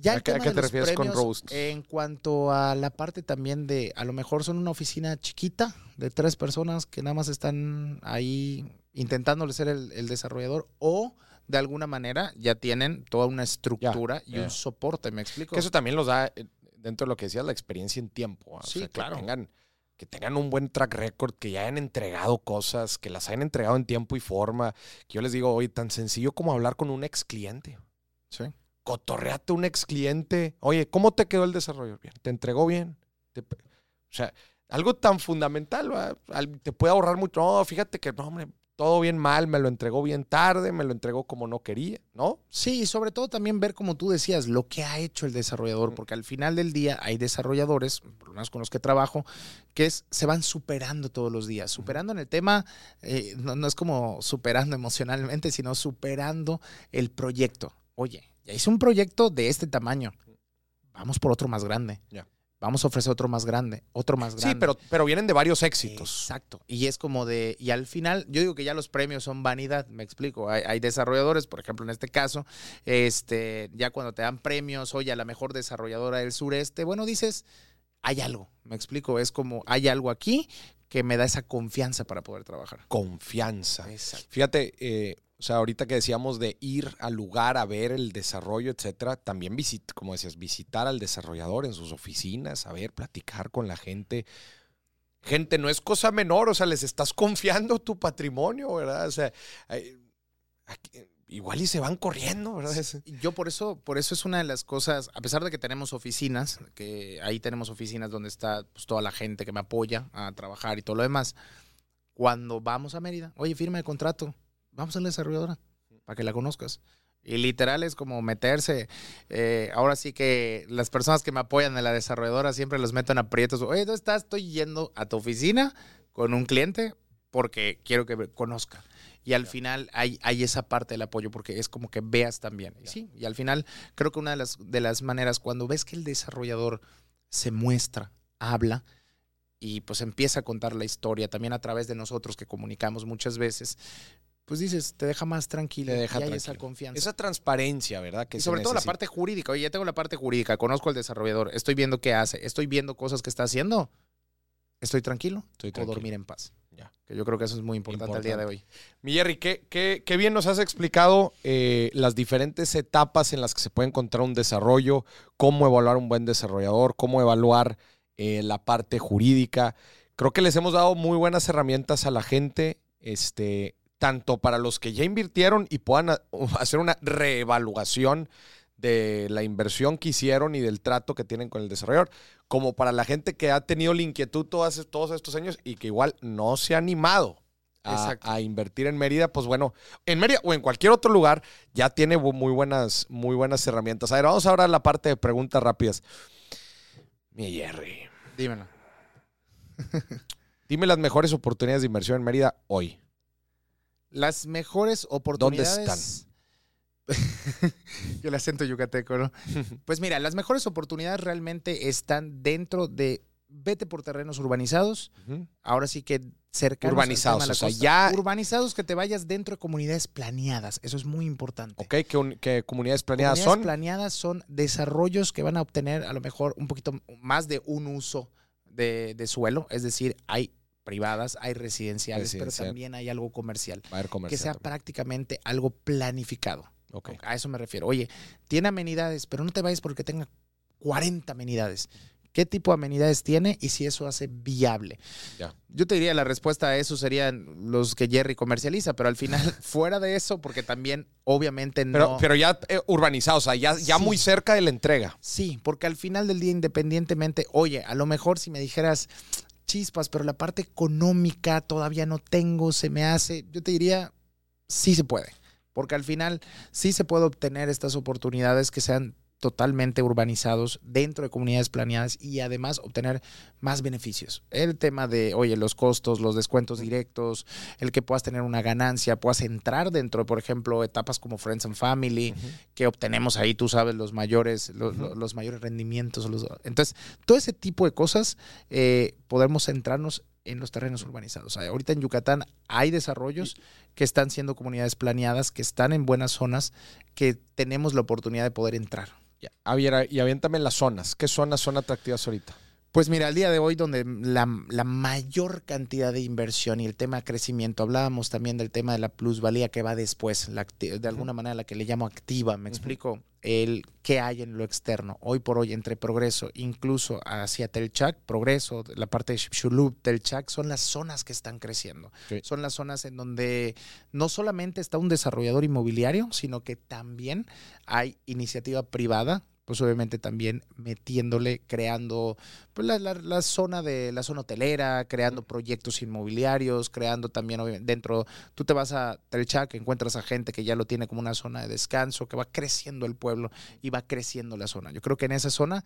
Ya ¿A el qué- a tema qué de te los refieres con robustos? En cuanto a la parte también de, a lo mejor son una oficina chiquita de tres personas que nada más están ahí intentándole ser el, el desarrollador o de alguna manera ya tienen toda una estructura y un soporte, ¿me explico? Que eso también los da, eh, dentro de lo que decías, la experiencia en tiempo. ¿va? O Sí, sea, claro. Que tengan, que tengan un buen track record, que ya hayan entregado cosas, que las hayan entregado en tiempo y forma. Que yo les digo, oye, tan sencillo como hablar con un ex cliente. Sí. Cotorreate un ex cliente. Oye, ¿cómo te quedó el desarrollo? Bien. ¿Te entregó bien? Te- o sea, algo tan fundamental. Al- te puede ahorrar mucho. No, fíjate que, no, hombre, todo bien mal, me lo entregó bien tarde, me lo entregó como no quería, ¿no? Sí, y sobre todo también ver, como tú decías, lo que ha hecho el desarrollador, porque al final del día hay desarrolladores, por lo menos con los que trabajo, que es, se van superando todos los días, superando en el tema, eh, no, no es como superando [LAUGHS] emocionalmente, sino superando el proyecto. Oye, ya hice un proyecto de este tamaño, vamos por otro más grande. Ya. Vamos a ofrecer otro más grande, otro más grande. Sí, pero, pero vienen de varios éxitos. Exacto. Y es como de, y al final, yo digo que ya los premios son vanidad, me explico. Hay, hay desarrolladores, por ejemplo, en este caso, este, ya cuando te dan premios, oye, a la mejor desarrolladora del sureste, bueno, dices, hay algo, me explico. Es como, hay algo aquí que me da esa confianza para poder trabajar. Confianza. Exacto. Fíjate, eh, o sea, ahorita que decíamos de ir al lugar a ver el desarrollo, etcétera, también visit, como decías, visitar al desarrollador en sus oficinas, a ver, platicar con la gente. Gente, no es cosa menor, o sea, les estás confiando tu patrimonio, ¿verdad? O sea, igual y se van corriendo, ¿verdad? Yo por eso, por eso es una de las cosas, a pesar de que tenemos oficinas, que ahí tenemos oficinas donde está pues, toda la gente que me apoya a trabajar y todo lo demás, cuando vamos a Mérida, oye, firma de contrato, vamos a la desarrolladora para que la conozcas. Y literal es como meterse. eh, ahora sí que las personas que me apoyan en la desarrolladora siempre los meto en aprietos. Oye, ¿dónde estás? Estoy yendo a tu oficina con un cliente porque quiero que me conozca. Y al final hay, hay esa parte del apoyo porque es como que veas también. Sí, y al final creo que una de las, de las maneras, cuando ves que el desarrollador se muestra, habla y pues empieza a contar la historia también a través de nosotros que comunicamos muchas veces, pues dices, te deja más tranquilo, Te deja y hay esa confianza. Esa transparencia, ¿verdad? Que Y sobre todo la parte jurídica. Oye, ya tengo la parte jurídica, conozco al desarrollador, estoy viendo qué hace, estoy viendo cosas que está haciendo. Estoy tranquilo, Estoy puedo tranquilo. dormir en paz. Ya. Que yo creo que eso es muy importante, al día de hoy. Mi Jerry, qué, qué- qué bien nos has explicado eh, las diferentes etapas en las que se puede encontrar un desarrollo, cómo evaluar un buen desarrollador, cómo evaluar eh, la parte jurídica. Creo que les hemos dado muy buenas herramientas a la gente, este, tanto para los que ya invirtieron y puedan [LAUGHS] hacer una reevaluación de la inversión que hicieron y del trato que tienen con el desarrollador, como para la gente que ha tenido la inquietud todas- todos estos años y que igual no se ha animado a, invertir en Mérida, pues bueno, en Mérida o en cualquier otro lugar ya tiene muy buenas, muy buenas herramientas. A ver, vamos ahora a la parte de preguntas rápidas. Mi Jerry, Dímelo. [LAUGHS] dime las mejores oportunidades de inversión en Mérida hoy. Las mejores oportunidades. [LAUGHS] Yo el acento yucateco, ¿no? [LAUGHS] Pues mira, las mejores oportunidades realmente están dentro de vete por terrenos urbanizados. Ahora sí que cercanos al Urbanizados, o sea, ya- urbanizados que te vayas dentro de comunidades planeadas. Eso es muy importante. Ok, ¿qué, un- qué comunidades planeadas Comunidades son? planeadas son desarrollos que van a obtener a lo mejor un poquito más de un uso de, de suelo. Es decir, hay privadas, hay residenciales, Residencial. pero también hay algo comercial. Va a haber Que comercial sea también. prácticamente algo planificado. A eso me refiero. Oye, tiene amenidades, pero no te vayas porque tenga 40 amenidades. ¿Qué tipo de amenidades tiene y si eso hace viable? Yo te diría la respuesta a eso serían los que Jerry comercializa, pero al final, [LAUGHS] fuera de eso, porque también obviamente no. Pero, pero ya eh, urbanizados, o sea, ya, ya Sí. muy cerca de la entrega. Sí, porque al final del día, independientemente, oye, a lo mejor si me dijeras chispas, pero la parte económica todavía no tengo, se me hace, yo te diría, sí se puede, porque al final sí se puede obtener estas oportunidades que sean totalmente urbanizados dentro de comunidades planeadas y además obtener más beneficios. El tema de, oye, los costos, los descuentos directos, el que puedas tener una ganancia, puedas entrar dentro de, por ejemplo, etapas como Friends and Family, que obtenemos ahí, tú sabes, los mayores, los, los mayores rendimientos. los- entonces, todo ese tipo de cosas eh, podemos centrarnos en los terrenos urbanizados. O sea, ahorita en Yucatán hay desarrollos que están siendo comunidades planeadas, que están en buenas zonas, que tenemos la oportunidad de poder entrar. Ya. Y aviéntame las zonas. ¿Qué zonas son atractivas ahorita? Pues mira, al día de hoy, donde la, la mayor cantidad de inversión y el tema de crecimiento, hablábamos también del tema de la plusvalía que va después, la de alguna manera la que le llamo activa, me explico, el qué hay en lo externo. Hoy por hoy, entre Progreso, incluso hacia Telchac, Progreso, la parte de Xulub, Telchac, son las zonas que están creciendo. Sí. Son las zonas en donde no solamente está un desarrollador inmobiliario, sino que también hay iniciativa privada pues obviamente también metiéndole, creando pues, la, la- zona de la zona hotelera, creando proyectos inmobiliarios, creando también dentro, tú te vas a Telchac, encuentras a gente que ya lo tiene como una zona de descanso, que va creciendo el pueblo y va creciendo la zona. Yo creo que en esa zona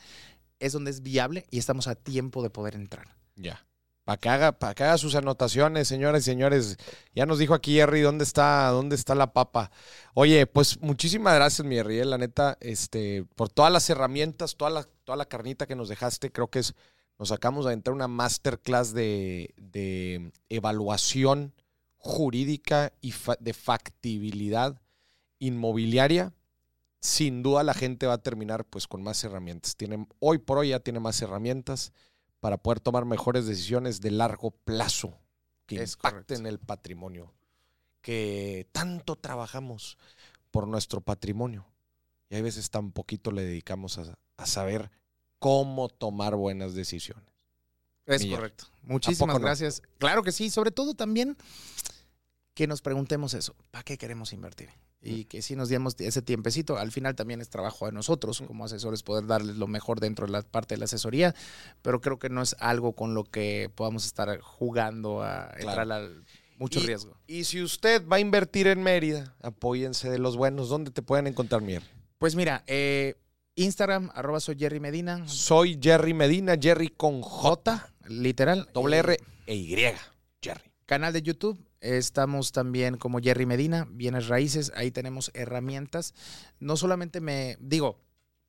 es donde es viable y estamos a tiempo de poder entrar. Ya. Para que, haga, pa' que haga sus anotaciones, señoras y señores. Ya nos dijo aquí Jerry dónde está, dónde está la papa. Oye, pues muchísimas gracias, mi Jerry, eh, la neta, este, por todas las herramientas, toda la, toda la carnita que nos dejaste. Creo que es, nos sacamos de entrar una masterclass de, de evaluación jurídica y de factibilidad inmobiliaria. Sin duda la gente va a terminar pues con más herramientas. Tiene, hoy por hoy ya tiene más herramientas para poder tomar mejores decisiones de largo plazo que Es impacten correcto. el patrimonio, que tanto trabajamos por nuestro patrimonio. Y hay veces tan poquito le dedicamos a, a saber cómo tomar buenas decisiones. Es correcto. ¿A Muchísimas no? gracias. Claro que sí, sobre todo también que nos preguntemos eso, ¿para qué queremos invertir? Y que si nos demos ese tiempecito, al final también es trabajo de nosotros como asesores poder darles lo mejor dentro de la parte de la asesoría, pero creo que no es algo con lo que podamos estar jugando a entrar al... mucho Y- riesgo. Y si usted va a invertir en Mérida, apóyense de los buenos. ¿Dónde te pueden encontrar, Mier? Pues mira, eh, Instagram, arroba soy Jerry Medina, Soy Jerry Medina, Jerry con J, literal. doble R e Y. Jerry. Canal de YouTube. Estamos también como Jerry Medina, Bienes Raíces. Ahí tenemos herramientas. No solamente me digo,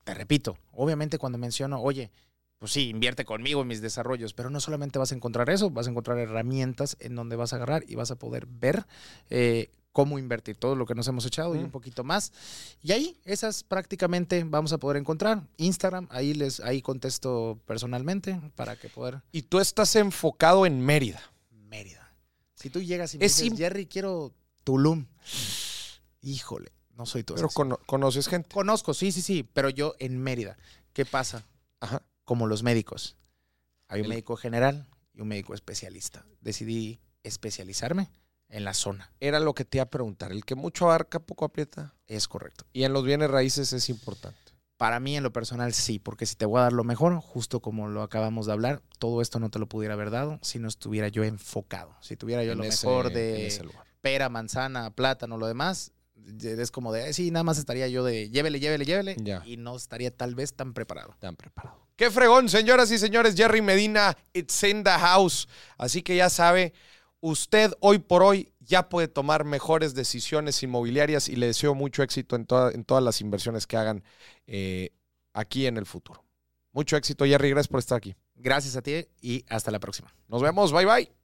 te repito, obviamente cuando menciono, oye, pues sí, invierte conmigo en mis desarrollos, pero no solamente vas a encontrar eso, vas a encontrar herramientas en donde vas a agarrar y vas a poder ver eh, cómo invertir todo lo que nos hemos echado y un poquito más. Y ahí, esas prácticamente vamos a poder encontrar. Instagram, ahí les, ahí contesto personalmente para que poder. Y tú estás enfocado en Mérida. Mérida. Si tú llegas y me Es dices, Jerry, quiero Tulum. Híjole, no soy tu Pero cono- conoces gente. Conozco, sí, sí, sí, pero yo en Mérida. ¿Qué pasa? Ajá. Como los médicos. Hay un El- médico general y un médico especialista. Decidí especializarme en la zona. Era lo que te iba a preguntar. El que mucho abarca, poco aprieta. Es correcto. Y en los bienes raíces es importante. Para mí, en lo personal, sí, porque si te voy a dar lo mejor, justo como lo acabamos de hablar, todo esto no te lo pudiera haber dado si no estuviera yo enfocado. Si tuviera yo En lo ese- mejor de pera, manzana, plátano, lo demás, es como de, "Eh, sí, nada más estaría yo de llévele, llévele, llévele, Ya. y no estaría tal vez tan preparado. Están preparados. Qué fregón, señoras y señores. Jerry Medina, it's in the house. Así que ya sabe, usted hoy por hoy ya puede tomar mejores decisiones inmobiliarias y le deseo mucho éxito en, en todas las inversiones que hagan eh, aquí en el futuro. Mucho éxito, Jerry. Gracias por estar aquí. Gracias a ti y hasta la próxima. Nos vemos. Bye, bye.